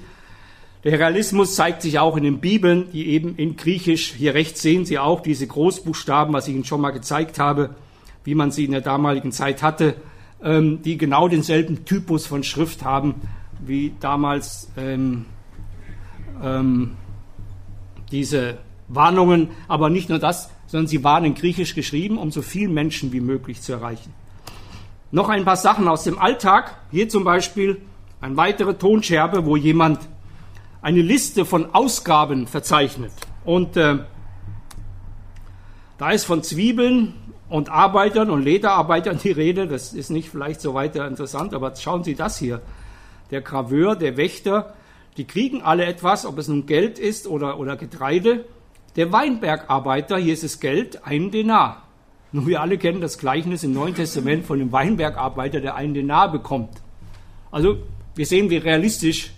[SPEAKER 2] der Realismus zeigt sich auch in den Bibeln, die eben in Griechisch, hier rechts sehen Sie auch diese Großbuchstaben, was ich Ihnen schon mal gezeigt habe, wie man sie in der damaligen Zeit hatte, ähm, die genau denselben Typus von Schrift haben, wie damals ähm, ähm, diese Warnungen, aber nicht nur das, sondern sie waren in Griechisch geschrieben, um so viele Menschen wie möglich zu erreichen. Noch ein paar Sachen aus dem Alltag. Hier zum Beispiel eine weitere Tonscherbe, wo jemand eine Liste von Ausgaben verzeichnet. Und äh, da ist von Zwiebeln und Arbeitern und Lederarbeitern die Rede. Das ist nicht vielleicht so weiter interessant, aber schauen Sie das hier. Der Graveur, der Wächter, die kriegen alle etwas, ob es nun Geld ist oder, oder Getreide. Der Weinbergarbeiter, hier ist es Geld, einen Denar. Nun, wir alle kennen das Gleichnis im Neuen Testament von dem Weinbergarbeiter, der einen Denar bekommt. Also, wir sehen, wie realistisch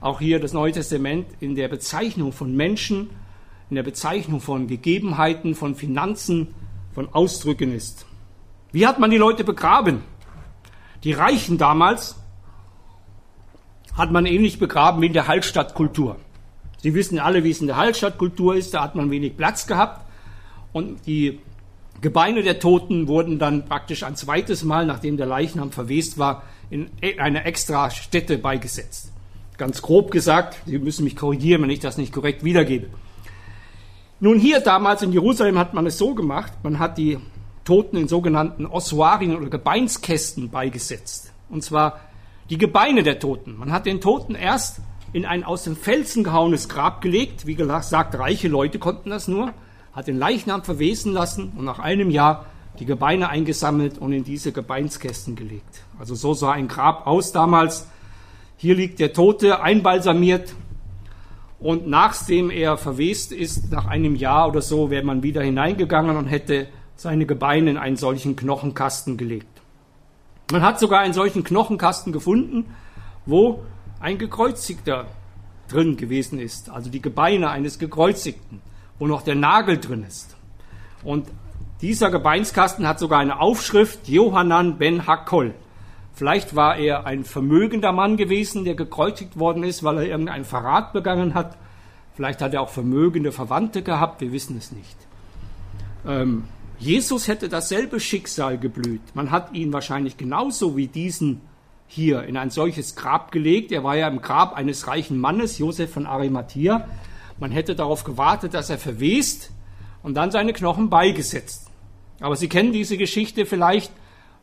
[SPEAKER 2] auch hier das Neue Testament in der Bezeichnung von Menschen, in der Bezeichnung von Gegebenheiten, von Finanzen, von Ausdrücken ist. Wie hat man die Leute begraben? Die Reichen damals hat man ähnlich begraben wie in der Hallstattkultur. Sie wissen alle, wie es in der Hallstattkultur ist, da hat man wenig Platz gehabt und die Gebeine der Toten wurden dann praktisch ein zweites Mal, nachdem der Leichnam verwest war, in e-, eine extra Stätte beigesetzt. Ganz grob gesagt, Sie müssen mich korrigieren, wenn ich das nicht korrekt wiedergebe. Nun hier damals in Jerusalem hat man es so gemacht, man hat die Toten in sogenannten Ossuarien oder Gebeinskästen beigesetzt. Und zwar die Gebeine der Toten. Man hat den Toten erst in ein aus dem Felsen gehauenes Grab gelegt. Wie gesagt, reiche Leute konnten das nur hat den Leichnam verwesen lassen und nach einem Jahr die Gebeine eingesammelt und in diese Gebeinskästen gelegt. Also so sah ein Grab aus damals. Hier liegt der Tote einbalsamiert und nachdem er verwest ist, nach einem Jahr oder so, wäre man wieder hineingegangen und hätte seine Gebeine in einen solchen Knochenkasten gelegt. Man hat sogar einen solchen Knochenkasten gefunden, wo ein Gekreuzigter drin gewesen ist, also die Gebeine eines Gekreuzigten wo noch der Nagel drin ist. Und dieser Gebeinskasten hat sogar eine Aufschrift Johannan ben Hakkol. Vielleicht war er ein vermögender Mann gewesen, der gekreuzigt worden ist, weil er irgendeinen Verrat begangen hat. Vielleicht hat er auch vermögende Verwandte gehabt, wir wissen es nicht. Ähm, Jesus hätte dasselbe Schicksal geblüht. Man hat ihn wahrscheinlich genauso wie diesen hier in ein solches Grab gelegt. Er war ja im Grab eines reichen Mannes, Josef von Arimathea. Man hätte darauf gewartet, dass er verwest und dann seine Knochen beigesetzt. Aber Sie kennen diese Geschichte vielleicht,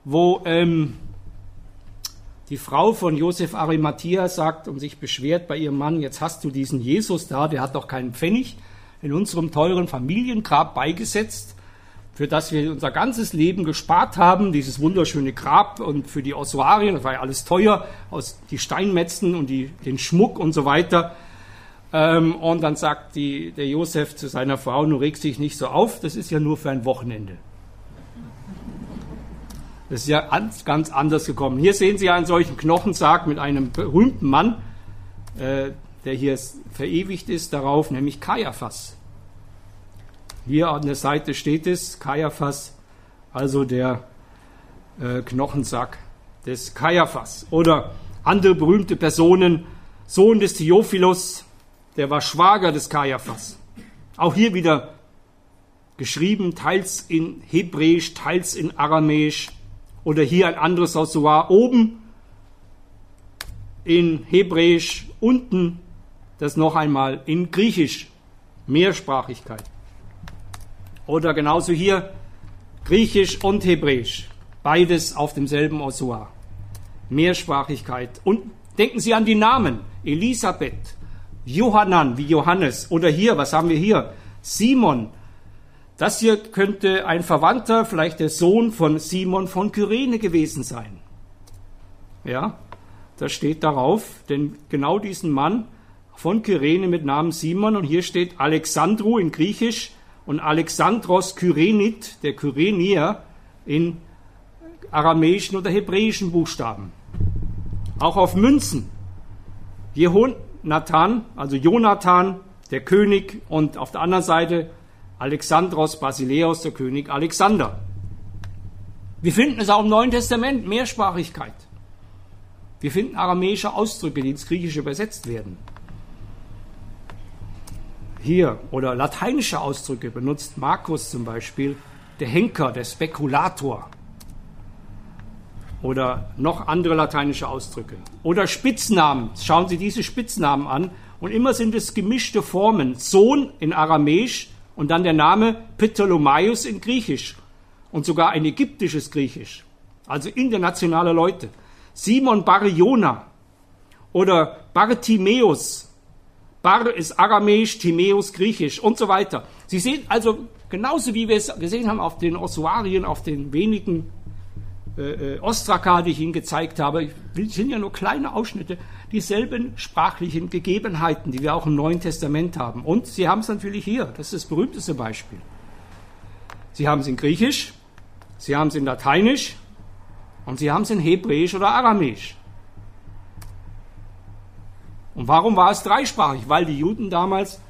[SPEAKER 2] wo ähm, die Frau von Josef Arimathea sagt und sich beschwert bei ihrem Mann, jetzt hast du diesen Jesus da, der hat doch keinen Pfennig in unserem teuren Familiengrab beigesetzt, für das wir unser ganzes Leben gespart haben, dieses wunderschöne Grab und für die Ossuarien, das war ja alles teuer, aus die Steinmetzen und die, den Schmuck und so weiter. Ähm, und dann sagt die, der Josef zu seiner Frau, du regst dich nicht so auf, das ist ja nur für ein Wochenende. Das ist ja ganz, ganz anders gekommen. Hier sehen Sie einen solchen Knochensarg mit einem berühmten Mann, äh, der hier verewigt ist darauf, nämlich Kaiaphas. Hier an der Seite steht es, Kaiaphas, also der äh, Knochensack des Kaiaphas. Oder andere berühmte Personen, Sohn des Theophilus, der war Schwager des Kaiaphas. Auch hier wieder geschrieben, teils in Hebräisch, teils in Aramäisch oder hier ein anderes Ossuar oben in Hebräisch, unten das noch einmal in Griechisch, Mehrsprachigkeit. Oder genauso hier Griechisch und Hebräisch, beides auf demselben Ossuar. Mehrsprachigkeit. Und denken Sie an die Namen. Elisabeth, Johannan wie Johannes oder hier, was haben wir hier? Simon. Das hier könnte ein Verwandter, vielleicht der Sohn von Simon von Kyrene gewesen sein. Ja, das steht darauf, denn genau diesen Mann von Kyrene mit Namen Simon und hier steht Alexandru in Griechisch und Alexandros Kyrenit, der Kyrenier in aramäischen oder hebräischen Buchstaben. Auch auf Münzen. Nathan, also Jonathan, der König, und auf der anderen Seite Alexandros Basileus, der König Alexander. Wir finden es auch im Neuen Testament, Mehrsprachigkeit. Wir finden aramäische Ausdrücke, die ins Griechische übersetzt werden. Hier oder lateinische Ausdrücke benutzt Markus zum Beispiel, der Henker, der Spekulator. Oder noch andere lateinische Ausdrücke. Oder Spitznamen. Schauen Sie diese Spitznamen an. Und immer sind es gemischte Formen. Sohn in Aramäisch und dann der Name Ptolemaeus in Griechisch und sogar ein ägyptisches Griechisch, also internationale Leute. Simon Bar oder Bartimeus. Bar ist aramäisch, Timäus griechisch und so weiter. Sie sehen also, genauso wie wir es gesehen haben auf den Ossuarien, auf den wenigen äh, äh Ostraka, die ich Ihnen gezeigt habe, sind ja nur kleine Ausschnitte, dieselben sprachlichen Gegebenheiten, die wir auch im Neuen Testament haben. Und Sie haben es natürlich hier, das ist das berühmteste Beispiel. Sie haben es in Griechisch, Sie haben es in Lateinisch und Sie haben es in Hebräisch oder Aramäisch. Und warum war es dreisprachig? Weil die Juden damals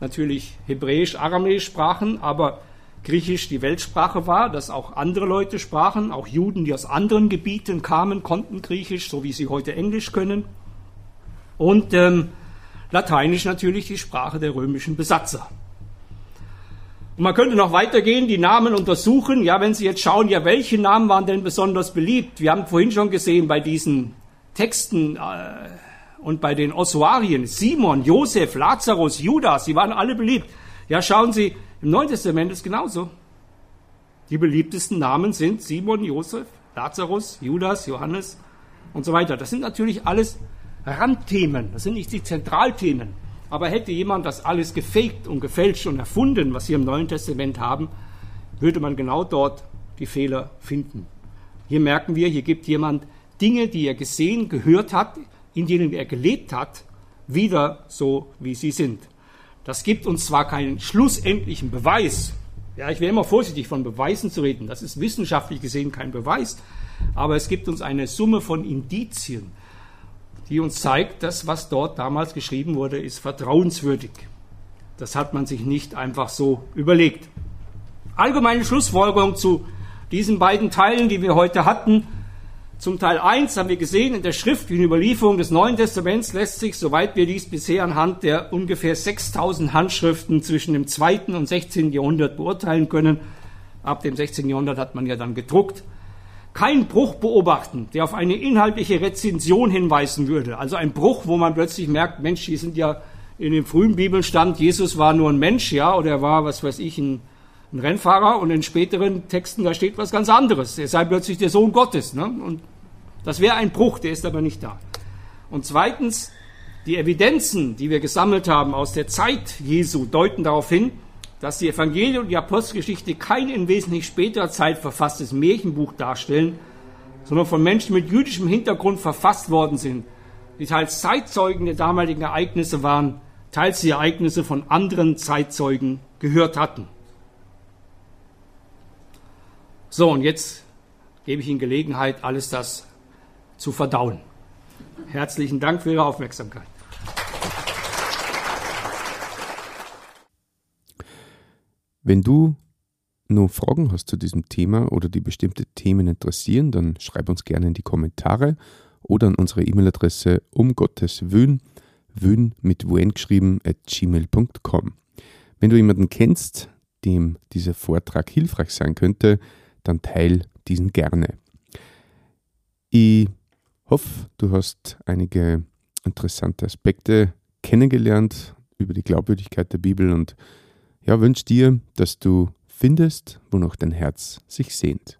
[SPEAKER 2] natürlich Hebräisch, Aramäisch sprachen, aber Griechisch die Weltsprache war, dass auch andere Leute sprachen, auch Juden, die aus anderen Gebieten kamen, konnten Griechisch, so wie sie heute Englisch können. Und ähm, Lateinisch natürlich die Sprache der römischen Besatzer. Und man könnte noch weitergehen, die Namen untersuchen. Ja, wenn Sie jetzt schauen, ja, welche Namen waren denn besonders beliebt? Wir haben vorhin schon gesehen bei diesen Texten äh, und bei den Ossuarien, Simon, Josef, Lazarus, Judas, die waren alle beliebt. Ja, schauen Sie, im Neuen Testament ist genauso. Die beliebtesten Namen sind Simon, Josef, Lazarus, Judas, Johannes und so weiter. Das sind natürlich alles Randthemen, das sind nicht die Zentralthemen. Aber hätte jemand das alles gefaked und gefälscht und erfunden, was wir im Neuen Testament haben, würde man genau dort die Fehler finden. Hier merken wir, hier gibt jemand Dinge, die er gesehen, gehört hat, in denen er gelebt hat, wieder so, wie sie sind. Das gibt uns zwar keinen schlussendlichen Beweis. Ja, ich wäre immer vorsichtig, von Beweisen zu reden. Das ist wissenschaftlich gesehen kein Beweis. Aber es gibt uns eine Summe von Indizien, die uns zeigt, dass was dort damals geschrieben wurde, ist vertrauenswürdig. Das hat man sich nicht einfach so überlegt. Allgemeine Schlussfolgerung zu diesen beiden Teilen, die wir heute hatten. Zum Teil 1 haben wir gesehen, in der schriftlichen Überlieferung des Neuen Testaments lässt sich, soweit wir dies bisher anhand der ungefähr 6000 Handschriften zwischen dem 2. und 16. Jahrhundert beurteilen können. Ab dem 16. Jahrhundert hat man ja dann gedruckt keinen Bruch beobachten, der auf eine inhaltliche Rezension hinweisen würde. Also ein Bruch, wo man plötzlich merkt, Mensch, die sind ja in dem frühen Bibelstand, Jesus war nur ein Mensch, ja, oder er war, was weiß ich, ein, ein Rennfahrer und in späteren Texten, da steht was ganz anderes. Er sei plötzlich der Sohn Gottes. Ne? Und das wäre ein Bruch, der ist aber nicht da. Und zweitens, die Evidenzen, die wir gesammelt haben aus der Zeit Jesu, deuten darauf hin, dass die Evangelien und die Apostelgeschichte kein in wesentlich späterer Zeit verfasstes Märchenbuch darstellen, sondern von Menschen mit jüdischem Hintergrund verfasst worden sind, die teils Zeitzeugen der damaligen Ereignisse waren, teils die Ereignisse von anderen Zeitzeugen gehört hatten. So, und jetzt gebe ich Ihnen Gelegenheit, alles das zu verdauen. Herzlichen Dank für Ihre Aufmerksamkeit.
[SPEAKER 1] Wenn du noch Fragen hast zu diesem Thema oder die bestimmte Themen interessieren, dann schreib uns gerne in die Kommentare oder an unsere E-Mail-Adresse um Gottes Wün, Wün mit Wun geschrieben, at gmail.com. Wenn du jemanden kennst, dem dieser Vortrag hilfreich sein könnte, dann teil diesen gerne. Ich hoffe, du hast einige interessante Aspekte kennengelernt über die Glaubwürdigkeit der Bibel und ja, wünsche dir, dass du findest, wonach dein Herz sich sehnt.